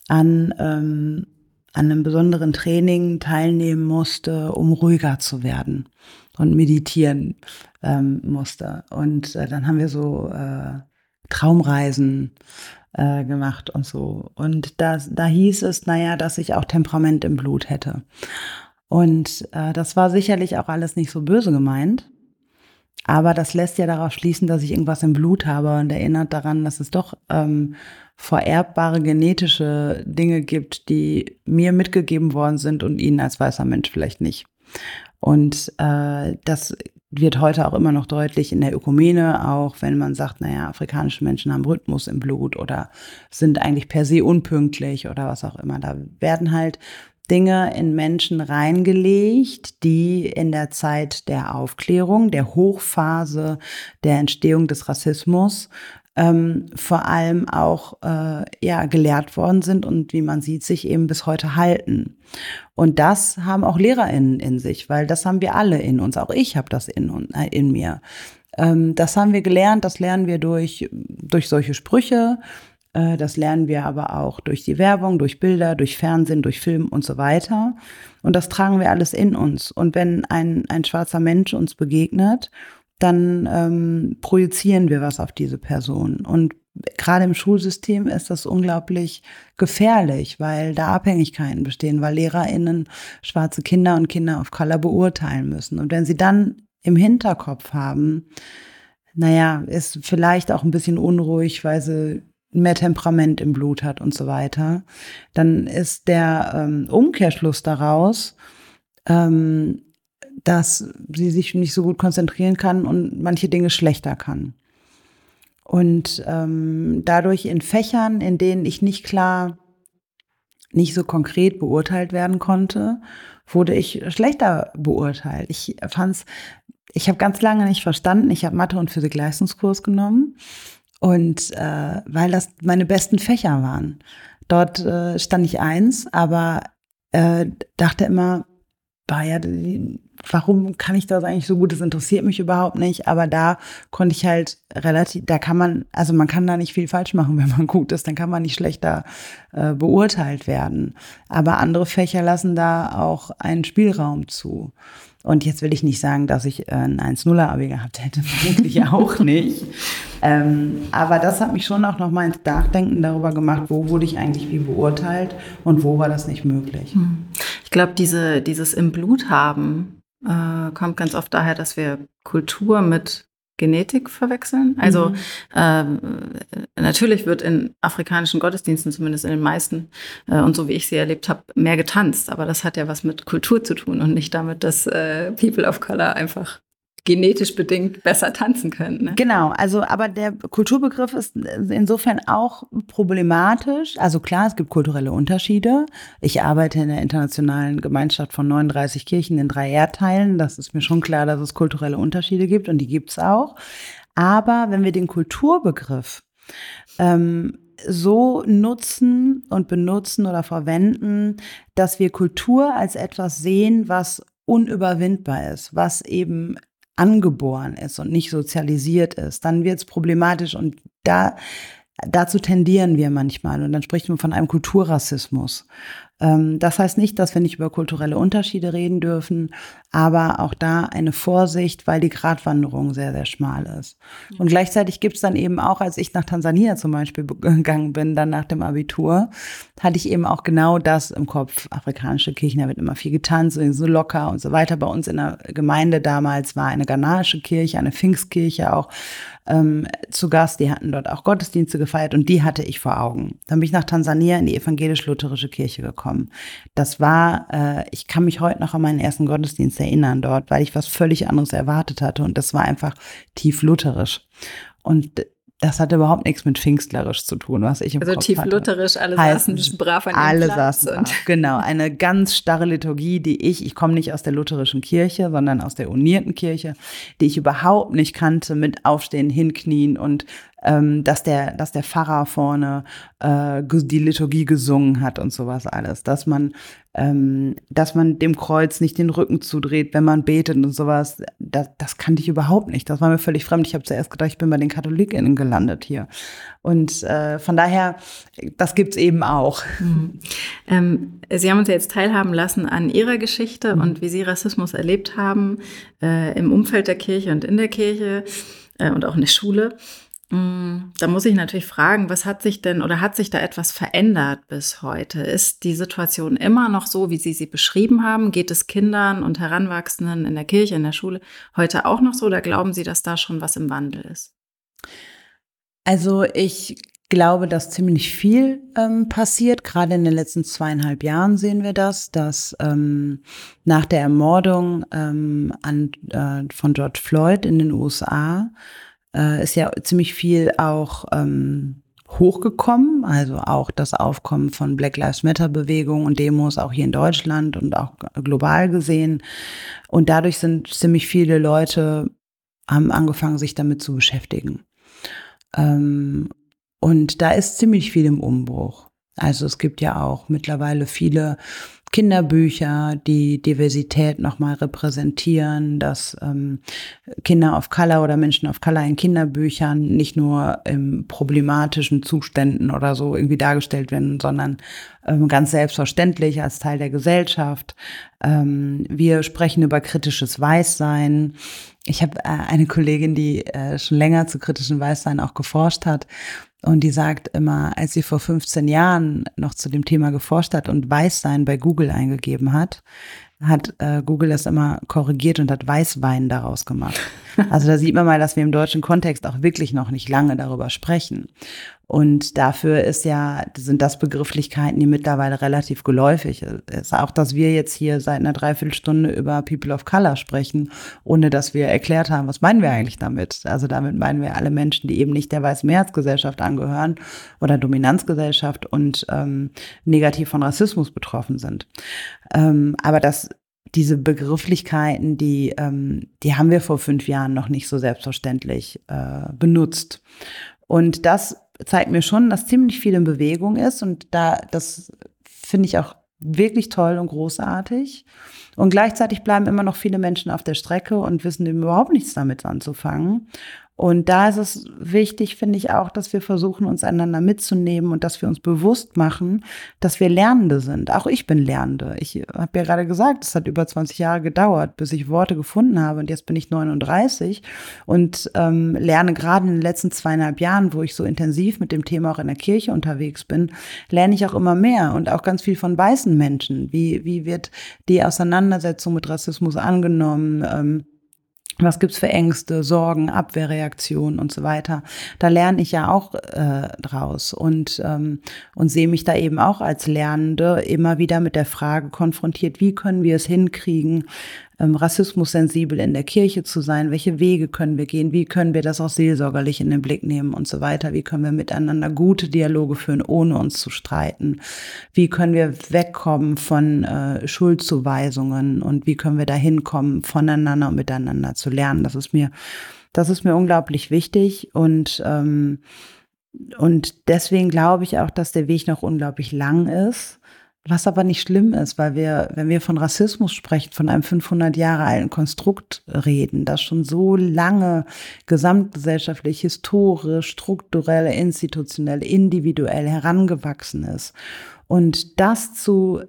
an, ähm, an einem besonderen Training teilnehmen musste, um ruhiger zu werden und meditieren ähm, musste. Und äh, dann haben wir so äh, Traumreisen äh, gemacht und so. Und da, da hieß es, naja, dass ich auch Temperament im Blut hätte. Und äh, das war sicherlich auch alles nicht so böse gemeint. Aber das lässt ja darauf schließen, dass ich irgendwas im Blut habe und erinnert daran, dass es doch ähm, vererbbare genetische Dinge gibt, die mir mitgegeben worden sind und Ihnen als weißer Mensch vielleicht nicht. Und äh, das wird heute auch immer noch deutlich in der Ökumene, auch wenn man sagt, naja, afrikanische Menschen haben Rhythmus im Blut oder sind eigentlich per se unpünktlich oder was auch immer. Da werden halt Dinge in Menschen reingelegt, die in der Zeit der Aufklärung, der Hochphase der Entstehung des Rassismus ähm, vor allem auch äh, ja gelehrt worden sind und wie man sieht, sich eben bis heute halten. Und das haben auch LehrerInnen in sich, weil das haben wir alle in uns. Auch ich habe das in, äh, in mir. Ähm, das haben wir gelernt, das lernen wir durch, durch solche Sprüche, das lernen wir aber auch durch die Werbung, durch Bilder, durch Fernsehen, durch Film und so weiter. Und das tragen wir alles in uns. Und wenn ein, ein schwarzer Mensch uns begegnet, dann ähm, projizieren wir was auf diese Person. Und gerade im Schulsystem ist das unglaublich gefährlich, weil da Abhängigkeiten bestehen, weil LehrerInnen schwarze Kinder und Kinder of Color beurteilen müssen. Und wenn sie dann im Hinterkopf haben, naja, ist vielleicht auch ein bisschen unruhig, weil sie mehr Temperament im Blut hat und so weiter, dann ist der ähm, Umkehrschluss daraus, ähm, dass sie sich nicht so gut konzentrieren kann und manche Dinge schlechter kann. Und ähm, dadurch in Fächern, in denen ich nicht klar, nicht so konkret beurteilt werden konnte, wurde ich schlechter beurteilt. Ich fand's, ich habe ganz lange nicht verstanden. Ich habe Mathe und Physik Leistungskurs genommen und äh, weil das meine besten Fächer waren. Dort äh, stand ich eins, aber äh, dachte immer, war ja, warum kann ich das eigentlich so gut? Das interessiert mich überhaupt nicht. Aber da konnte ich halt relativ, da kann man, also man kann da nicht viel falsch machen, *laughs* wenn man gut ist, dann kann man nicht schlechter äh, beurteilt werden. Aber andere Fächer lassen da auch einen Spielraum zu. Und jetzt will ich nicht sagen, dass ich äh, ein 1-0er-Abi gehabt hätte, *laughs* vermutlich auch nicht. Ähm, aber das hat mich schon auch nochmal ins Nachdenken darüber gemacht, wo wurde ich eigentlich wie beurteilt und wo war das nicht möglich. Hm. Ich glaube, diese, dieses im Blut haben äh, kommt ganz oft daher, dass wir Kultur mit Genetik verwechseln. Also mhm. ähm, natürlich wird in afrikanischen Gottesdiensten, zumindest in den meisten, äh, und so wie ich sie erlebt habe, mehr getanzt. Aber das hat ja was mit Kultur zu tun und nicht damit, dass äh, People of Color einfach genetisch bedingt besser tanzen können. Ne? Genau, also aber der Kulturbegriff ist insofern auch problematisch. Also klar, es gibt kulturelle Unterschiede. Ich arbeite in der internationalen Gemeinschaft von 39 Kirchen in drei Erdteilen. Das ist mir schon klar, dass es kulturelle Unterschiede gibt und die gibt es auch. Aber wenn wir den Kulturbegriff ähm, so nutzen und benutzen oder verwenden, dass wir Kultur als etwas sehen, was unüberwindbar ist, was eben angeboren ist und nicht sozialisiert ist, dann wird es problematisch und da dazu tendieren wir manchmal und dann spricht man von einem Kulturrassismus. Ähm, das heißt nicht, dass wir nicht über kulturelle Unterschiede reden dürfen, aber auch da eine Vorsicht, weil die Gratwanderung sehr, sehr schmal ist. Und gleichzeitig gibt es dann eben auch, als ich nach Tansania zum Beispiel gegangen bin, dann nach dem Abitur, hatte ich eben auch genau das im Kopf. Afrikanische Kirchen, da wird immer viel getanzt, so locker und so weiter. Bei uns in der Gemeinde damals war eine ghanaische Kirche, eine Pfingstkirche auch ähm, zu Gast. Die hatten dort auch Gottesdienste gefeiert und die hatte ich vor Augen. Dann bin ich nach Tansania in die evangelisch-lutherische Kirche gekommen. Das war, äh, ich kann mich heute noch an meinen ersten Gottesdienst erinnern dort, weil ich was völlig anderes erwartet hatte und das war einfach tief lutherisch. Und das hatte überhaupt nichts mit pfingstlerisch zu tun, was ich im also Kopf tief hatte. lutherisch, alle heißt, saßen brav an Alle Platz saßen brav, genau. Eine ganz starre Liturgie, die ich, ich komme nicht aus der lutherischen Kirche, sondern aus der unierten Kirche, die ich überhaupt nicht kannte mit Aufstehen, Hinknien und ähm, dass der, dass der Pfarrer vorne äh, die Liturgie gesungen hat und sowas alles, dass man, ähm, dass man dem Kreuz nicht den Rücken zudreht, wenn man betet und sowas. Das, das kannte ich überhaupt nicht. Das war mir völlig fremd. Ich habe zuerst gedacht, ich bin bei den Katholikinnen gelandet hier. Und äh, von daher, das gibt's eben auch. Mhm. Ähm, Sie haben uns ja jetzt teilhaben lassen an Ihrer Geschichte mhm. und wie Sie Rassismus erlebt haben äh, im Umfeld der Kirche und in der Kirche äh, und auch in der Schule. Mm, da muss ich natürlich fragen, was hat sich denn oder hat sich da etwas verändert bis heute? Ist die Situation immer noch so, wie Sie sie beschrieben haben? Geht es Kindern und Heranwachsenden in der Kirche, in der Schule heute auch noch so oder glauben Sie, dass da schon was im Wandel ist? Also ich glaube, dass ziemlich viel ähm, passiert. Gerade in den letzten zweieinhalb Jahren sehen wir das, dass ähm, nach der Ermordung ähm, an, äh, von George Floyd in den USA äh, ist ja ziemlich viel auch ähm, hochgekommen, also auch das Aufkommen von Black Lives Matter Bewegung und Demos auch hier in Deutschland und auch global gesehen. Und dadurch sind ziemlich viele Leute haben angefangen, sich damit zu beschäftigen. Ähm, und da ist ziemlich viel im Umbruch. Also es gibt ja auch mittlerweile viele Kinderbücher, die Diversität nochmal repräsentieren, dass ähm, Kinder of Color oder Menschen of Color in Kinderbüchern nicht nur in problematischen Zuständen oder so irgendwie dargestellt werden, sondern ähm, ganz selbstverständlich als Teil der Gesellschaft. Ähm, wir sprechen über kritisches Weißsein. Ich habe äh, eine Kollegin, die äh, schon länger zu kritischen Weißsein auch geforscht hat. Und die sagt immer, als sie vor 15 Jahren noch zu dem Thema geforscht hat und Weißsein bei Google eingegeben hat, hat äh, Google das immer korrigiert und hat Weißwein daraus gemacht. *laughs* Also da sieht man mal, dass wir im deutschen Kontext auch wirklich noch nicht lange darüber sprechen. Und dafür ist ja, sind das Begrifflichkeiten, die mittlerweile relativ geläufig ist. Auch, dass wir jetzt hier seit einer Dreiviertelstunde über People of Color sprechen, ohne dass wir erklärt haben, was meinen wir eigentlich damit? Also damit meinen wir alle Menschen, die eben nicht der weißen Mehrheitsgesellschaft angehören oder Dominanzgesellschaft und ähm, negativ von Rassismus betroffen sind. Ähm, aber das diese Begrifflichkeiten, die, ähm, die haben wir vor fünf Jahren noch nicht so selbstverständlich äh, benutzt. Und das zeigt mir schon, dass ziemlich viel in Bewegung ist. Und da, das finde ich auch wirklich toll und großartig. Und gleichzeitig bleiben immer noch viele Menschen auf der Strecke und wissen überhaupt nichts damit anzufangen. Und da ist es wichtig, finde ich auch, dass wir versuchen, uns einander mitzunehmen und dass wir uns bewusst machen, dass wir Lernende sind. Auch ich bin Lernende. Ich habe ja gerade gesagt, es hat über 20 Jahre gedauert, bis ich Worte gefunden habe. Und jetzt bin ich 39 und ähm, lerne gerade in den letzten zweieinhalb Jahren, wo ich so intensiv mit dem Thema auch in der Kirche unterwegs bin, lerne ich auch immer mehr und auch ganz viel von weißen Menschen. Wie, wie wird die Auseinandersetzung mit Rassismus angenommen? Ähm, was gibt's für Ängste, Sorgen, Abwehrreaktionen und so weiter. Da lerne ich ja auch äh, draus und, ähm, und sehe mich da eben auch als Lernende immer wieder mit der Frage konfrontiert, wie können wir es hinkriegen, ähm, rassismussensibel in der Kirche zu sein, welche Wege können wir gehen, wie können wir das auch seelsorgerlich in den Blick nehmen und so weiter, wie können wir miteinander gute Dialoge führen, ohne uns zu streiten, wie können wir wegkommen von äh, Schuldzuweisungen? Und wie können wir da hinkommen, voneinander und miteinander zu lernen. Das ist mir, das ist mir unglaublich wichtig. Und ähm, und deswegen glaube ich auch, dass der Weg noch unglaublich lang ist was aber nicht schlimm ist, weil wir, wenn wir von Rassismus sprechen, von einem 500 Jahre alten Konstrukt reden, das schon so lange gesamtgesellschaftlich, historisch, strukturell, institutionell, individuell herangewachsen ist. Und das zu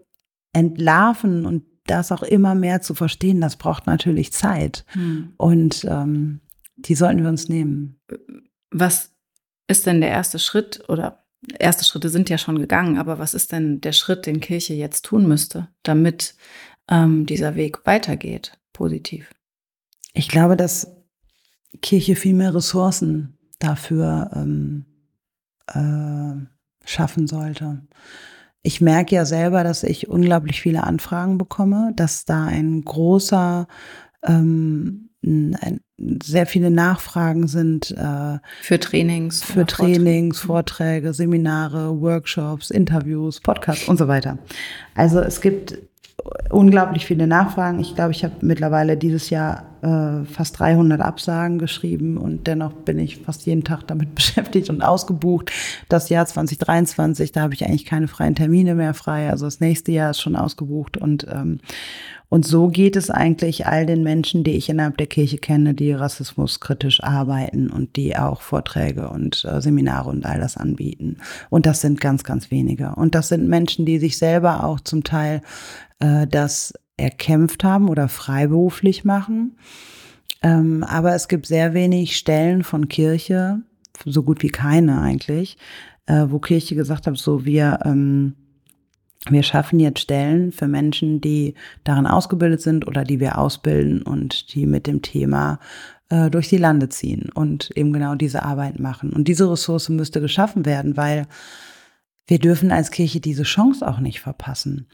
entlarven und das auch immer mehr zu verstehen, das braucht natürlich Zeit. Hm. Und ähm, die sollten wir uns nehmen. Was ist denn der erste Schritt oder erste Schritte sind ja schon gegangen, aber was ist denn der Schritt, den Kirche jetzt tun müsste, damit ähm, dieser Weg weitergeht, positiv? Ich glaube, dass Kirche viel mehr Ressourcen dafür ähm, äh, schaffen sollte. Ich merke ja selber, dass ich unglaublich viele Anfragen bekomme, dass da ein großer ähm, ein, sehr viele Nachfragen sind äh, für Trainings, für Trainings, Vorträge, Seminare, Workshops, Interviews, Podcasts und so weiter. Also es gibt unglaublich viele Nachfragen. Ich glaube, ich habe mittlerweile dieses Jahr äh, fast 300 Absagen geschrieben und dennoch bin ich fast jeden Tag damit *laughs* beschäftigt und ausgebucht. Das Jahr 2023, da habe ich eigentlich keine freien Termine mehr frei. Also das nächste Jahr ist schon ausgebucht und ähm, und so geht es eigentlich all den Menschen, die ich innerhalb der Kirche kenne, die rassismuskritisch arbeiten und die auch Vorträge und äh, Seminare und all das anbieten. Und das sind ganz, ganz wenige. Und das sind Menschen, die sich selber auch zum Teil äh, das erkämpft haben oder freiberuflich machen. Ähm, aber es gibt sehr wenig Stellen von Kirche, so gut wie keine eigentlich, äh, wo Kirche gesagt hat, so wir ähm, wir schaffen jetzt Stellen für Menschen, die darin ausgebildet sind oder die wir ausbilden und die mit dem Thema äh, durch die Lande ziehen und eben genau diese Arbeit machen. Und diese Ressource müsste geschaffen werden, weil wir dürfen als Kirche diese Chance auch nicht verpassen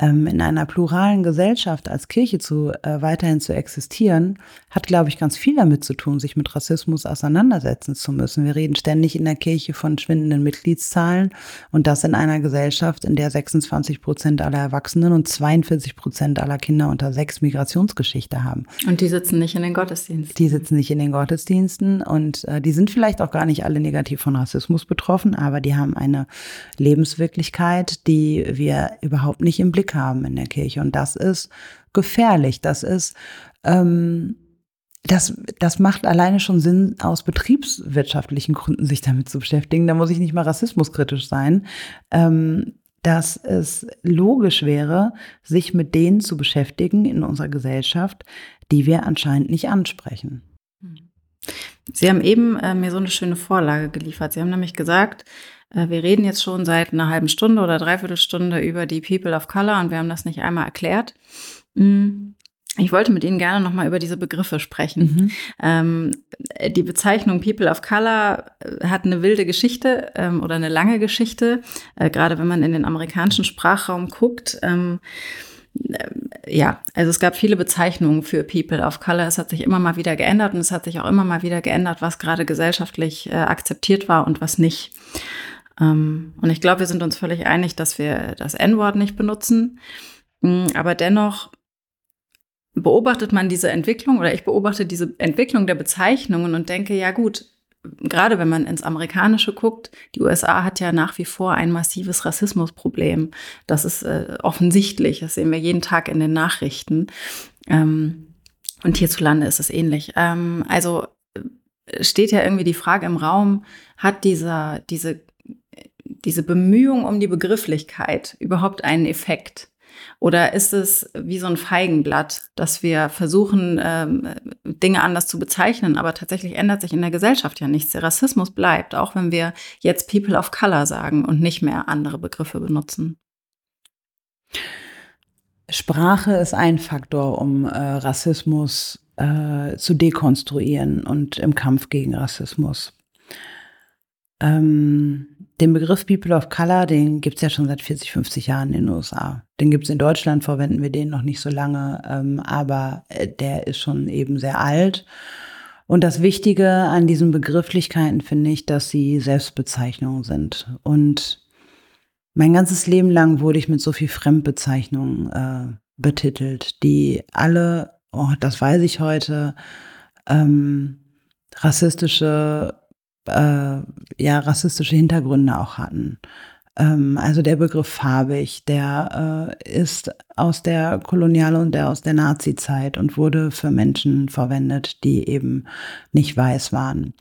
in einer pluralen Gesellschaft als Kirche zu äh, weiterhin zu existieren, hat, glaube ich, ganz viel damit zu tun, sich mit Rassismus auseinandersetzen zu müssen. Wir reden ständig in der Kirche von schwindenden Mitgliedszahlen und das in einer Gesellschaft, in der 26 Prozent aller Erwachsenen und 42 Prozent aller Kinder unter sechs Migrationsgeschichte haben. Und die sitzen nicht in den Gottesdiensten. Die sitzen nicht in den Gottesdiensten und äh, die sind vielleicht auch gar nicht alle negativ von Rassismus betroffen, aber die haben eine Lebenswirklichkeit, die wir überhaupt nicht im Blick Blick haben in der Kirche. Und das ist gefährlich. Das ist, ähm, das, das macht alleine schon Sinn, aus betriebswirtschaftlichen Gründen sich damit zu beschäftigen. Da muss ich nicht mal rassismuskritisch sein. Ähm, dass es logisch wäre, sich mit denen zu beschäftigen in unserer Gesellschaft, die wir anscheinend nicht ansprechen. Sie haben eben äh, mir so eine schöne Vorlage geliefert. Sie haben nämlich gesagt, äh, wir reden jetzt schon seit einer halben Stunde oder dreiviertel Stunde über die People of Color und wir haben das nicht einmal erklärt. Mm, ich wollte mit Ihnen gerne nochmal über diese Begriffe sprechen. Mhm. Ähm, die Bezeichnung People of Color äh, hat eine wilde Geschichte ähm, oder eine lange Geschichte, äh, gerade wenn man in den amerikanischen Sprachraum guckt. Ähm, äh, ja, also es gab viele Bezeichnungen für People of Color. Es hat sich immer mal wieder geändert und es hat sich auch immer mal wieder geändert, was gerade gesellschaftlich äh, akzeptiert war und was nicht. Ähm, und ich glaube, wir sind uns völlig einig, dass wir das N-Wort nicht benutzen. Mm, aber dennoch beobachtet man diese Entwicklung oder ich beobachte diese Entwicklung der Bezeichnungen und denke, ja gut, gerade wenn man ins Amerikanische guckt, die USA hat ja nach wie vor ein massives Rassismusproblem. Das ist äh, offensichtlich, das sehen wir jeden Tag in den Nachrichten. Ähm, und hierzulande ist es ähnlich. Ähm, also steht ja irgendwie die Frage im Raum, hat dieser, diese, diese Bemühung um die Begrifflichkeit überhaupt einen Effekt? Oder ist es wie so ein Feigenblatt, dass wir versuchen, ähm, Dinge anders zu bezeichnen, aber tatsächlich ändert sich in der Gesellschaft ja nichts. Der Rassismus bleibt, auch wenn wir jetzt People of Color sagen und nicht mehr andere Begriffe benutzen. Sprache ist ein Faktor, um äh, Rassismus äh, zu dekonstruieren und im Kampf gegen Rassismus. Ähm, den Begriff People of Color, den gibt es ja schon seit 40, 50 Jahren in den USA. Den gibt es in Deutschland, verwenden wir den noch nicht so lange, ähm, aber äh, der ist schon eben sehr alt. Und das Wichtige an diesen Begrifflichkeiten finde ich, dass sie Selbstbezeichnungen sind. Und mein ganzes Leben lang wurde ich mit so viel Fremdbezeichnungen äh, betitelt, die alle, oh, das weiß ich heute, ähm, rassistische äh, ja rassistische Hintergründe auch hatten. Ähm, also der Begriff farbig, der äh, ist aus der Kolonial- und der aus der Nazi-Zeit und wurde für Menschen verwendet, die eben nicht weiß waren.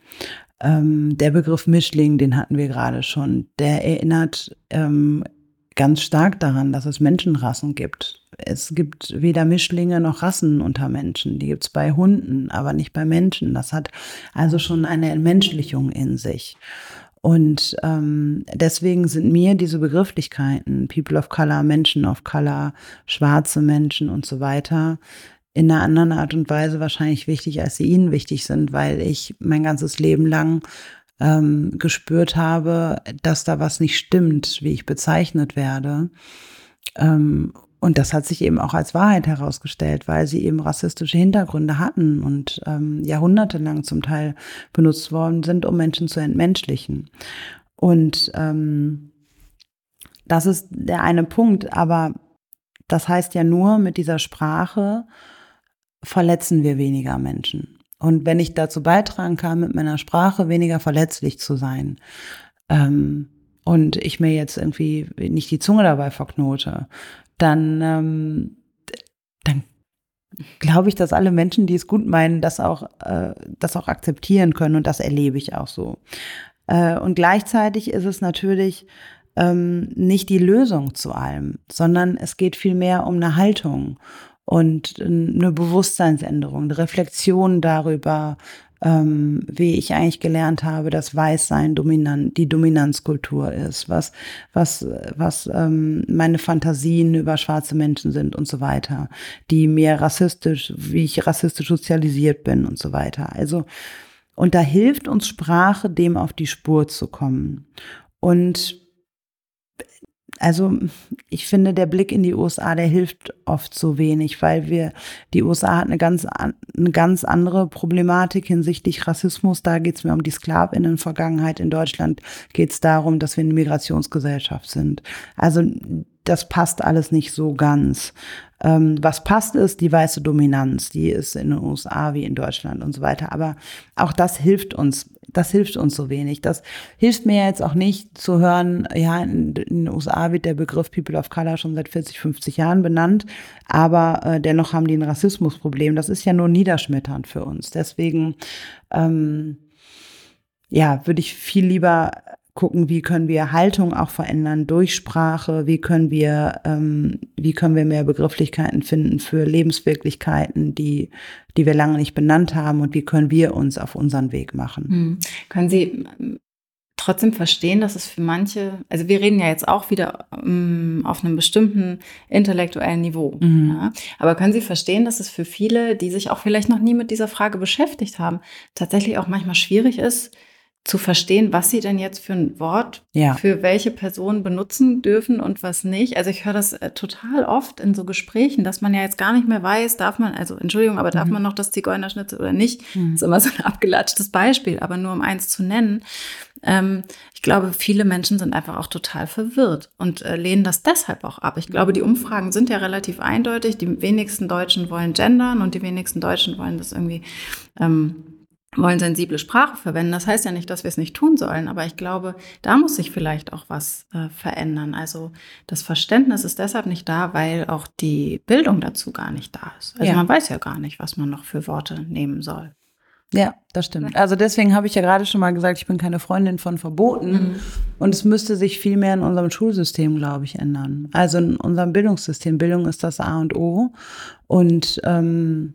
Ähm, der Begriff Mischling, den hatten wir gerade schon, der erinnert ähm, ganz stark daran, dass es Menschenrassen gibt. Es gibt weder Mischlinge noch Rassen unter Menschen. Die gibt es bei Hunden, aber nicht bei Menschen. Das hat also schon eine Entmenschlichung in sich. Und ähm, deswegen sind mir diese Begrifflichkeiten, People of Color, Menschen of Color, schwarze Menschen und so weiter, in einer anderen Art und Weise wahrscheinlich wichtig, als sie ihnen wichtig sind, weil ich mein ganzes Leben lang ähm, gespürt habe, dass da was nicht stimmt, wie ich bezeichnet werde. Ähm, und das hat sich eben auch als Wahrheit herausgestellt, weil sie eben rassistische Hintergründe hatten und ähm, jahrhundertelang zum Teil benutzt worden sind, um Menschen zu entmenschlichen. Und ähm, das ist der eine Punkt, aber das heißt ja nur, mit dieser Sprache verletzen wir weniger Menschen. Und wenn ich dazu beitragen kann, mit meiner Sprache weniger verletzlich zu sein, ähm, und ich mir jetzt irgendwie nicht die Zunge dabei verknote, dann, ähm, dann glaube ich, dass alle Menschen, die es gut meinen, das auch, äh, das auch akzeptieren können und das erlebe ich auch so. Äh, und gleichzeitig ist es natürlich ähm, nicht die Lösung zu allem, sondern es geht vielmehr um eine Haltung und eine Bewusstseinsänderung, eine Reflexion darüber, ähm, wie ich eigentlich gelernt habe, dass Weißsein dominant, die Dominanzkultur ist, was, was, was ähm, meine Fantasien über schwarze Menschen sind und so weiter, die mir rassistisch, wie ich rassistisch sozialisiert bin und so weiter. Also, und da hilft uns Sprache, dem auf die Spur zu kommen. Und also ich finde, der Blick in die USA, der hilft oft so wenig, weil wir, die USA hat eine ganz, eine ganz andere Problematik hinsichtlich Rassismus. Da geht es mir um die Sklavinnen-Vergangenheit. In Deutschland geht es darum, dass wir eine Migrationsgesellschaft sind. Also das passt alles nicht so ganz. Ähm, was passt ist die weiße Dominanz, die ist in den USA wie in Deutschland und so weiter. Aber auch das hilft uns, das hilft uns so wenig. Das hilft mir jetzt auch nicht zu hören, ja, in, den USA wird der Begriff People of Color schon seit 40, 50 Jahren benannt, aber äh, dennoch haben die ein Rassismusproblem. Das ist ja nur niederschmetternd für uns. Deswegen, ähm, ja, würde ich viel lieber gucken, wie können wir Haltung auch verändern durch Sprache, wie können wir, ähm, wie können wir mehr Begrifflichkeiten finden für Lebenswirklichkeiten, die, die wir lange nicht benannt haben und wie können wir uns auf unseren Weg machen. Hm. Können Sie ähm, trotzdem verstehen, dass es für manche, also wir reden ja jetzt auch wieder um, ähm, auf einem bestimmten intellektuellen Niveau, mhm. ja, aber können Sie verstehen, dass es für viele, die sich auch vielleicht noch nie mit dieser Frage beschäftigt haben, tatsächlich auch manchmal schwierig ist, zu verstehen, was sie denn jetzt für ein Wort ja. für welche Person benutzen dürfen und was nicht. Also ich höre das äh, total oft in so Gesprächen, dass man ja jetzt gar nicht mehr weiß, darf man, also Entschuldigung, aber darf mhm. man noch das Zigeunerschnitzel oder nicht? Mhm. Das ist immer so ein abgelatschtes Beispiel, aber nur um eins zu nennen. Ähm, ich glaube, viele Menschen sind einfach auch total verwirrt und äh, lehnen das deshalb auch ab. Ich glaube, die Umfragen sind ja relativ eindeutig. Die wenigsten Deutschen wollen gendern und die wenigsten Deutschen wollen das irgendwie ähm, wollen sensible Sprache verwenden. Das heißt ja nicht, dass wir es nicht tun sollen, aber ich glaube, da muss sich vielleicht auch was äh, verändern. Also das Verständnis ist deshalb nicht da, weil auch die Bildung dazu gar nicht da ist. Also ja. man weiß ja gar nicht, was man noch für Worte nehmen soll. Ja, das stimmt. Also deswegen habe ich ja gerade schon mal gesagt, ich bin keine Freundin von Verboten. Mhm. Und es müsste sich viel mehr in unserem Schulsystem, glaube ich, ändern. Also in unserem Bildungssystem. Bildung ist das A und O. Und, ähm,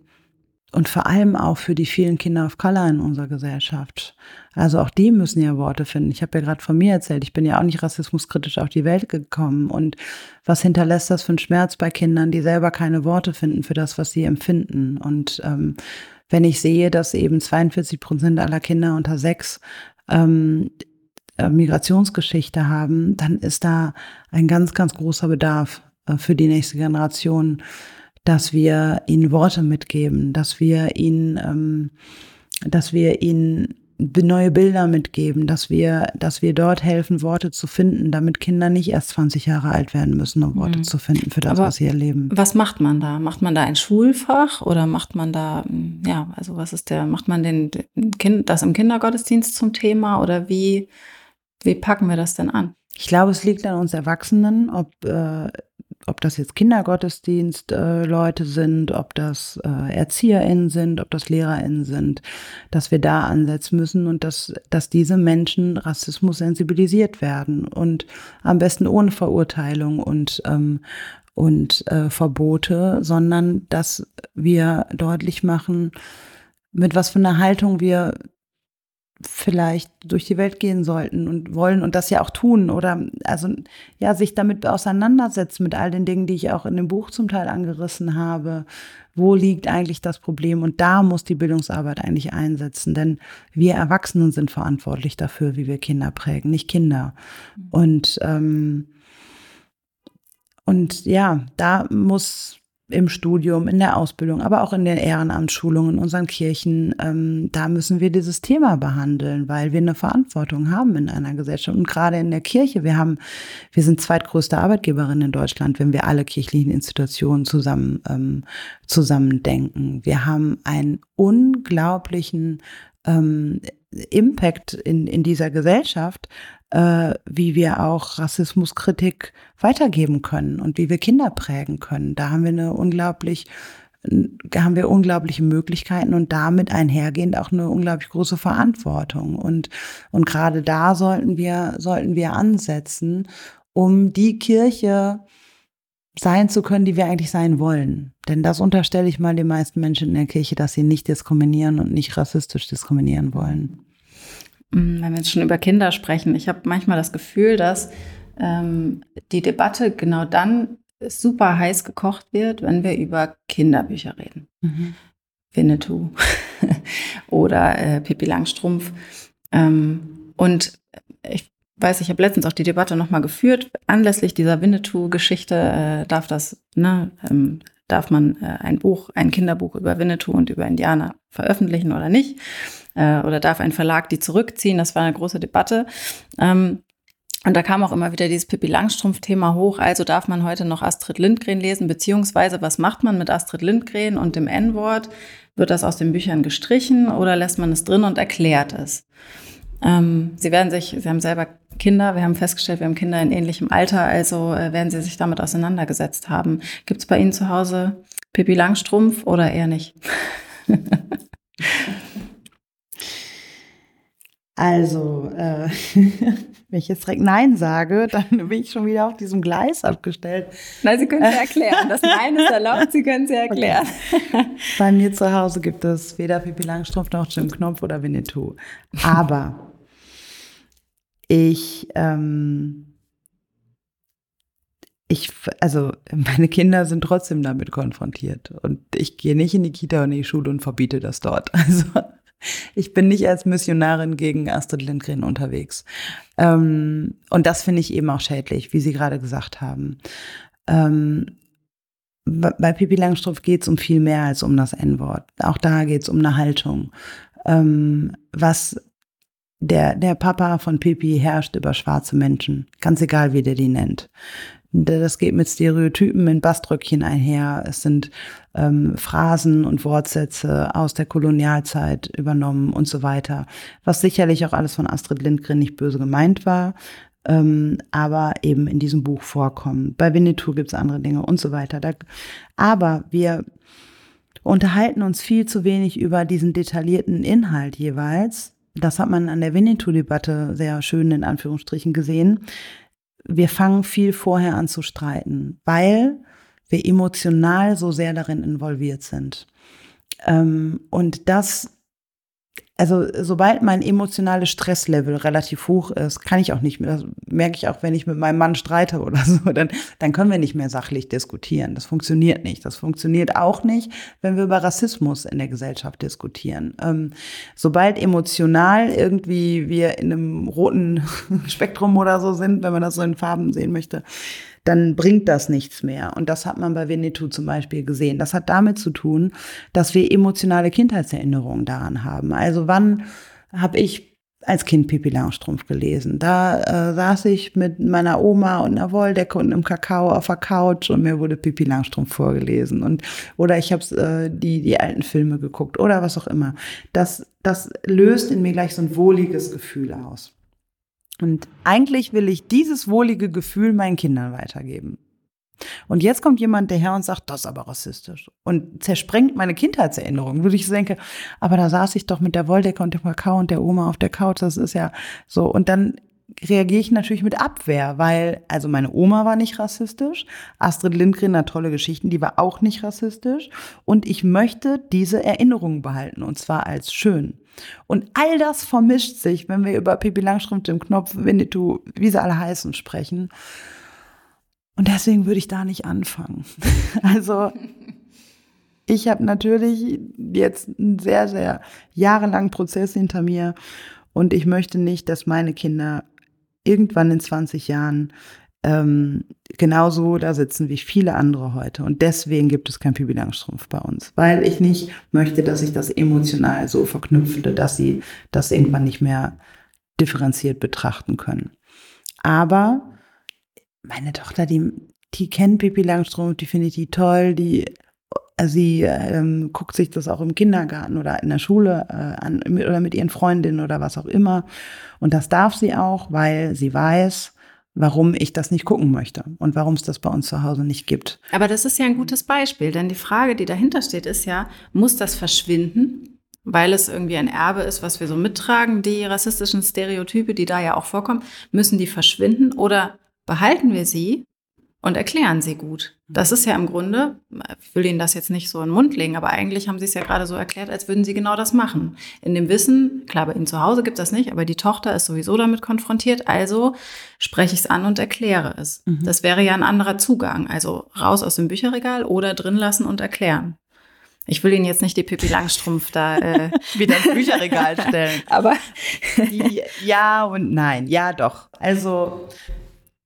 und vor allem auch für die vielen Kinder of Color in unserer Gesellschaft. Also auch die müssen ja Worte finden. Ich habe ja gerade von mir erzählt, ich bin ja auch nicht rassismuskritisch auf die Welt gekommen. Und was hinterlässt das für einen Schmerz bei Kindern, die selber keine Worte finden für das, was sie empfinden? Und ähm, wenn ich sehe, dass eben 42 Prozent aller Kinder unter sechs ähm, äh, Migrationsgeschichte haben, dann ist da ein ganz, ganz großer Bedarf äh, für die nächste Generation, dass wir ihnen Worte mitgeben, dass wir ihnen, ähm, dass wir ihnen neue Bilder mitgeben, dass wir, dass wir dort helfen, Worte zu finden, damit Kinder nicht erst 20 Jahre alt werden müssen, um Worte mhm. zu finden für das, Aber was sie erleben. Was macht man da? Macht man da ein Schulfach oder macht man da, ja, also was ist der, macht man den, kind, das im Kindergottesdienst zum Thema oder wie, wie packen wir das denn an? Ich glaube, es liegt an uns Erwachsenen, ob äh, ob das jetzt Kindergottesdienst-Leute äh, sind, ob das äh, ErzieherInnen sind, ob das LehrerInnen sind, dass wir da ansetzen müssen und dass, dass diese Menschen Rassismus sensibilisiert werden und am besten ohne Verurteilung und, ähm, und äh, Verbote, sondern dass wir deutlich machen, mit was für einer Haltung wir vielleicht durch die Welt gehen sollten und wollen und das ja auch tun oder also ja sich damit auseinandersetzen mit all den Dingen, die ich auch in dem Buch zum Teil angerissen habe. Wo liegt eigentlich das Problem? Und da muss die Bildungsarbeit eigentlich einsetzen, denn wir Erwachsenen sind verantwortlich dafür, wie wir Kinder prägen, nicht Kinder. Und ähm, und ja, da muss im Studium, in der Ausbildung, aber auch in den Ehrenamtsschulungen in unseren Kirchen, ähm, da müssen wir dieses Thema behandeln, weil wir eine Verantwortung haben in einer Gesellschaft. Und gerade in der Kirche, wir haben, wir sind zweitgrößte Arbeitgeberin in Deutschland, wenn wir alle kirchlichen Institutionen zusammen, ähm, zusammen denken. Wir haben einen unglaublichen ähm, Impact in, in dieser Gesellschaft, äh, wie wir auch Rassismuskritik weitergeben können und wie wir Kinder prägen können. Da haben wir eine unglaublich haben wir unglaubliche Möglichkeiten und damit einhergehend auch eine unglaublich große Verantwortung. Und, und gerade da sollten wir, sollten wir ansetzen, um die Kirche sein zu können, die wir eigentlich sein wollen. Denn das unterstelle ich mal den meisten Menschen in der Kirche, dass sie nicht diskriminieren und nicht rassistisch diskriminieren wollen. Mm, wenn wir jetzt schon über Kinder sprechen, ich habe manchmal das Gefühl, dass ähm, die Debatte genau dann super heiß gekocht wird, wenn wir über Kinderbücher reden. Mhm. Winnetou *laughs* oder äh, Pippi Langstrumpf. Ähm, und ich weiß, ich habe letztens auch die Debatte nochmal geführt. Anlässlich dieser Winnetou-Geschichte äh, darf das, ne, ähm, darf man äh, ein Buch, ein Kinderbuch über Winnetou und über Indianer veröffentlichen oder nicht? Äh, oder darf ein Verlag die zurückziehen? Das war eine große Debatte. Ähm, und da kam auch immer wieder dieses Pippi Langstrumpf-Thema hoch. Also darf man heute noch Astrid Lindgren lesen, beziehungsweise was macht man mit Astrid Lindgren und dem N-Wort? Wird das aus den Büchern gestrichen oder lässt man es drin und erklärt es? Ähm, sie werden sich, Sie haben selber Kinder, wir haben festgestellt, wir haben Kinder in ähnlichem Alter, also äh, werden Sie sich damit auseinandergesetzt haben. Gibt es bei Ihnen zu Hause Pippi Langstrumpf oder eher nicht? *laughs* Also, äh, *laughs* wenn ich jetzt direkt Nein sage, dann *laughs* bin ich schon wieder auf diesem Gleis abgestellt. Nein, Sie können es erklären. Das Nein ist erlaubt, Sie können es *laughs* erklären. Okay. Bei mir zu Hause gibt es weder Pippi Langstrumpf noch Jim Knopf oder Winnetou. Aber ich, ähm, ich, also meine Kinder sind trotzdem damit konfrontiert. Und ich gehe nicht in die Kita und in die Schule und verbiete das dort. Also ich bin nicht als Missionarin gegen Astrid Lindgren unterwegs. Ähm, und das finde ich eben auch schädlich, wie Sie gerade gesagt haben. Ähm, bei Pippi Langstrumpf geht es um viel mehr als um das N-Wort. Auch da geht es um eine Haltung. Ähm, was der, der Papa von Pippi herrscht über schwarze Menschen, ganz egal, wie der die nennt. Das geht mit Stereotypen in Baströckchen einher. Es sind ähm, Phrasen und Wortsätze aus der Kolonialzeit übernommen und so weiter. Was sicherlich auch alles von Astrid Lindgren nicht böse gemeint war, ähm, aber eben in diesem Buch vorkommen. Bei Winnetou gibt es andere Dinge und so weiter. Da, aber wir unterhalten uns viel zu wenig über diesen detaillierten Inhalt jeweils. Das hat man an der Winnetou-Debatte sehr schön in Anführungsstrichen gesehen. Wir fangen viel vorher an zu streiten, weil wir emotional so sehr darin involviert sind. Ähm, und das also sobald mein emotionales Stresslevel relativ hoch ist, kann ich auch nicht mehr, das merke ich auch, wenn ich mit meinem Mann streite oder *laughs* so, dann, dann können wir nicht mehr sachlich diskutieren. Das funktioniert nicht. Das funktioniert auch nicht, wenn wir über Rassismus in der Gesellschaft diskutieren. Ähm, sobald emotional irgendwie wir in einem roten *laughs* Spektrum oder so sind, wenn man das so in Farben sehen möchte, dann bringt das nichts mehr. Und das hat man bei Winnetou zum Beispiel gesehen. Das hat damit zu tun, dass wir emotionale Kindheitserinnerungen daran haben. Also wann habe ich als Kind Pippi Langstrumpf gelesen. Da äh, saß ich mit meiner Oma und einer Wolldecke und einem Kakao auf der Couch und mir wurde Pippi Langstrumpf vorgelesen. Und, oder ich habe äh, die, die alten Filme geguckt oder was auch immer. Das, das löst in mir gleich so ein wohliges Gefühl aus. Und eigentlich will ich dieses wohlige Gefühl meinen Kindern weitergeben. Und jetzt kommt jemand daher und sagt, das ist aber rassistisch. Und zersprengt meine Kindheitserinnerung, wo ich denke, aber da saß ich doch mit der Wolldecke und dem Kakao und der Oma auf der Couch, das ist ja so. Und dann reagiere ich natürlich mit Abwehr, weil, also meine Oma war nicht rassistisch, Astrid Lindgren hat tolle Geschichten, die war auch nicht rassistisch. Und ich möchte diese Erinnerungen behalten, und zwar als schön. Und all das vermischt sich, wenn wir über Pippi Langstrumpf, dem Knopf, Winnetou, wie sie alle heißen, sprechen. Und deswegen würde ich da nicht anfangen. *laughs* also ich habe natürlich jetzt einen sehr, sehr jahrelangen Prozess hinter mir und ich möchte nicht, dass meine Kinder irgendwann in 20 Jahren ähm, genauso da sitzen wie viele andere heute. Und deswegen gibt es kein Pipi Langstrumpf bei uns, weil ich nicht möchte, dass sich das emotional so verknüpfte, dass sie das irgendwann nicht mehr differenziert betrachten können. Aber meine Tochter, die, die kennt Pipi Langstrumpf, die findet die toll, die sie ähm, guckt sich das auch im Kindergarten oder in der Schule äh, an oder mit ihren Freundinnen oder was auch immer. Und das darf sie auch, weil sie weiß, warum ich das nicht gucken möchte und warum es das bei uns zu Hause nicht gibt. Aber das ist ja ein gutes Beispiel, denn die Frage, die dahinter steht, ist ja, muss das verschwinden, weil es irgendwie ein Erbe ist, was wir so mittragen, die rassistischen Stereotype, die da ja auch vorkommen, müssen die verschwinden oder behalten wir sie und erklären sie gut. Das ist ja im Grunde, ich will Ihnen das jetzt nicht so in den Mund legen, aber eigentlich haben Sie es ja gerade so erklärt, als würden Sie genau das machen. In dem Wissen, klar, bei Ihnen zu Hause gibt es das nicht, aber die Tochter ist sowieso damit konfrontiert, also spreche ich es an und erkläre es. Mhm. Das wäre ja ein anderer Zugang. Also raus aus dem Bücherregal oder drin lassen und erklären. Ich will Ihnen jetzt nicht die Pippi Langstrumpf da äh, *laughs* wieder ins Bücherregal stellen. *laughs* Aber ja und nein, ja doch. Also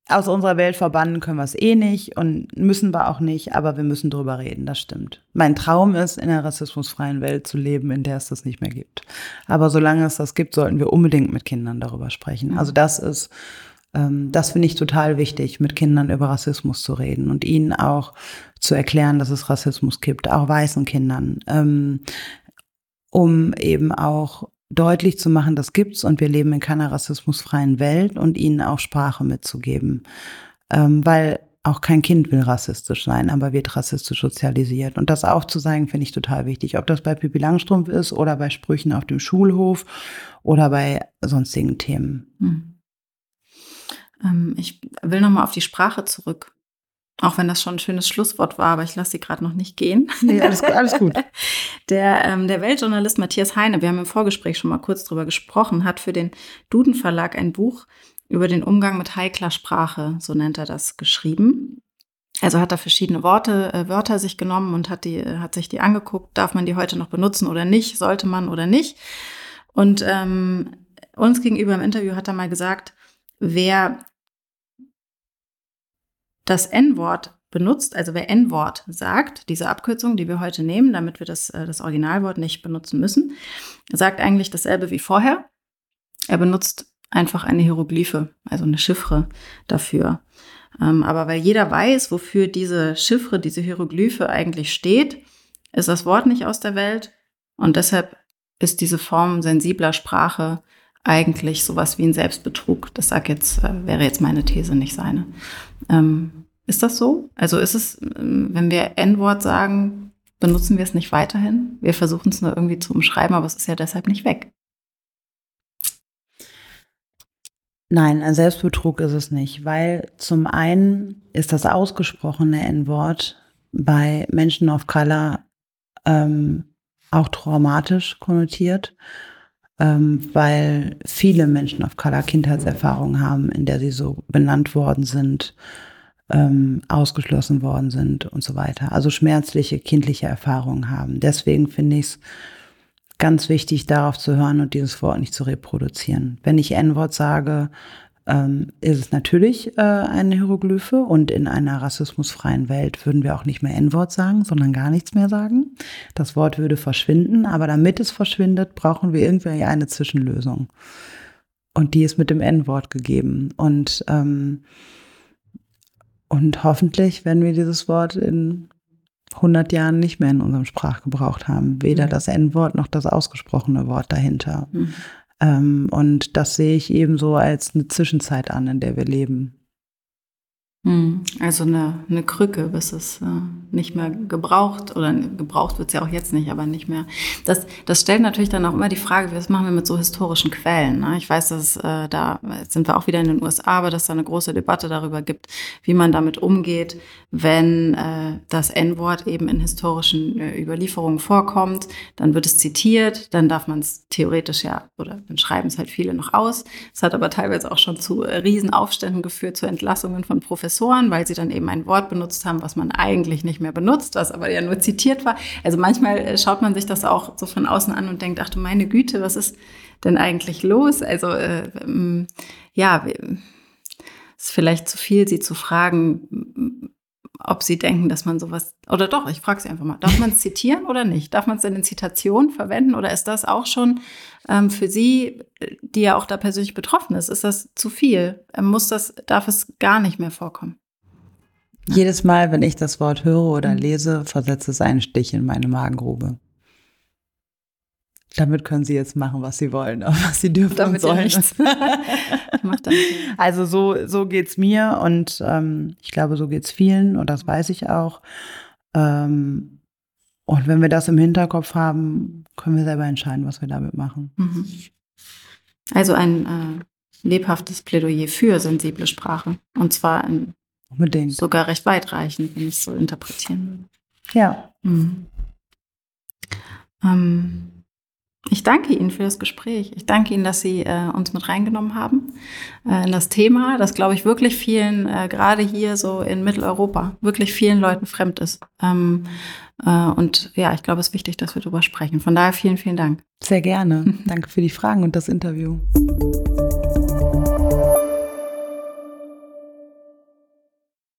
aus unserer Welt verbannen können wir es eh nicht und müssen wir auch nicht, aber wir müssen drüber reden, das stimmt. Mein Traum ist, in einer rassismusfreien Welt zu leben, in der es das nicht mehr gibt. Aber solange es das gibt, sollten wir unbedingt mit Kindern darüber sprechen. Also das ist, ähm, das finde ich total wichtig, mit Kindern über Rassismus zu reden und ihnen auch zu erklären, dass es Rassismus gibt, auch weißen Kindern, ähm, um eben auch deutlich zu machen, das gibt's und wir leben in keiner rassismusfreien Welt und ihnen auch Sprache mitzugeben. Ähm, weil auch kein Kind will rassistisch sein, aber wird rassistisch sozialisiert. Und das aufzuzeigen, finde ich total wichtig. Ob das bei Pippi Langstrumpf ist oder bei Sprüchen auf dem Schulhof oder bei sonstigen Themen. Hm. Ähm, ich will nochmal auf die Sprache zurück. Auch wenn das schon ein schönes Schlusswort war, aber ich lasse sie gerade noch nicht gehen. Nee, alles, alles gut. *laughs* Der, ähm, der Weltjournalist Matthias Heine, wir haben im Vorgespräch schon mal kurz drüber gesprochen, hat für den Duden Verlag ein Buch über den Umgang mit heikler Sprache, so nennt er das, geschrieben. Also hat er verschiedene Worte, äh, Wörter sich genommen und hat die, hat sich die angeguckt. Darf man die heute noch benutzen oder nicht? Sollte man oder nicht? Und ähm, uns gegenüber im Interview hat er mal gesagt, wer das N-Wort benutzt, also wer N-Wort sagt, diese Abkürzung, die wir heute nehmen, damit wir das, äh, das Originalwort nicht benutzen müssen, sagt eigentlich dasselbe wie vorher. Er benutzt einfach eine Hieroglyphe, also eine Chiffre dafür. Ähm, aber weil jeder weiß, wofür diese Chiffre, diese Hieroglyphe eigentlich steht, ist das Wort nicht aus der Welt und deshalb ist diese Form sensibler Sprache eigentlich sowas wie ein Selbstbetrug. Das sag jetzt, äh, wäre jetzt meine These, nicht seine. Ähm, ist das so? Also ist es, ähm, wenn wir N-Wort sagen, benutzen wir es nicht weiterhin? Wir versuchen es nur irgendwie zu umschreiben, aber es ist ja deshalb nicht weg. Nein, ein Selbstbetrug ist es nicht, weil zum einen ist das ausgesprochene N-Wort bei Menschen of Color ähm, auch traumatisch konnotiert, ähm, weil viele Menschen of Color Kindheitserfahrungen haben, in der sie so benannt worden sind, ähm, ausgeschlossen worden sind und so weiter. Also schmerzliche kindliche Erfahrungen haben. Deswegen finde ich es ganz wichtig, darauf zu hören und dieses Wort nicht zu reproduzieren. Wenn ich N-Wort sage, ähm, ist es natürlich äh, eine Hieroglyphe und in einer rassismusfreien Welt würden wir auch nicht mehr N-Wort sagen, sondern gar nichts mehr sagen. Das Wort würde verschwinden, aber damit es verschwindet, brauchen wir irgendwie eine Zwischenlösung. Und die ist mit dem N-Wort gegeben. Und, ähm, und hoffentlich werden wir dieses Wort in 100 Jahren nicht mehr in unserem Sprachgebrauch haben. Weder mhm. das N-Wort noch das ausgesprochene Wort dahinter. Mhm. Ähm, und das sehe ich eben so als eine Zwischenzeit an, in der wir leben. Hm, also eine, eine Krücke, bis es äh, nicht mehr gebraucht oder gebraucht wird es ja auch jetzt nicht, aber nicht mehr. Das, das stellt natürlich dann auch immer die Frage, was machen wir mit so historischen Quellen? Ne? Ich weiß, dass äh, da sind wir auch wieder in den USA, aber dass da eine große Debatte darüber gibt, wie man damit umgeht, wenn äh, das N-Wort eben in historischen äh, Überlieferungen vorkommt. Dann wird es zitiert, dann darf man es theoretisch ja, oder dann schreiben es halt viele noch aus. Es hat aber teilweise auch schon zu äh, Riesenaufständen geführt, zu Entlassungen von Professoren Professoren, weil sie dann eben ein Wort benutzt haben, was man eigentlich nicht mehr benutzt, was aber ja nur zitiert war. Also manchmal äh, schaut man sich das auch so von außen an und denkt, ach du meine Güte, was ist denn eigentlich los? Also äh, ähm, ja, ist vielleicht zu viel, sie zu fragen, ob sie denken, dass man sowas, oder doch, ich frage sie einfach mal, darf man es *laughs* zitieren oder nicht? Darf man es in den Zitationen verwenden oder ist das auch schon ähm, für sie, die ja auch da persönlich betroffen ist, ist das zu viel? Ähm, muss das, darf es gar nicht mehr vorkommen? Jedes Mal, wenn ich das Wort höre oder mhm. lese, versetzt es einen Stich in meine Magengrube. Damit können Sie jetzt machen, was Sie wollen, *laughs* was Sie dürfen damit und sollen. Ja *laughs* also so, so geht's mir und ähm, ich glaube, so geht's vielen und das weiß ich auch. Ähm, und wenn wir das im Hinterkopf haben, können wir selber entscheiden, was wir damit machen. Mhm. Also ein äh, lebhaftes Plädoyer für sensible Sprache. Und zwar in, Unbedingt. sogar recht weitreichend, wenn ich es so interpretieren würde. Ja. Mhm. Ähm, ich danke Ihnen für das Gespräch. Ich danke Ihnen, dass Sie äh, uns mit reingenommen haben äh, in das Thema, das, glaube ich, wirklich vielen, äh, gerade hier so in Mitteleuropa, wirklich vielen Leuten fremd ist. Ähm, äh, und ja, ich glaube, es ist wichtig, dass wir darüber sprechen. Von daher vielen, vielen Dank. Sehr gerne. *laughs* danke für die Fragen und das Interview.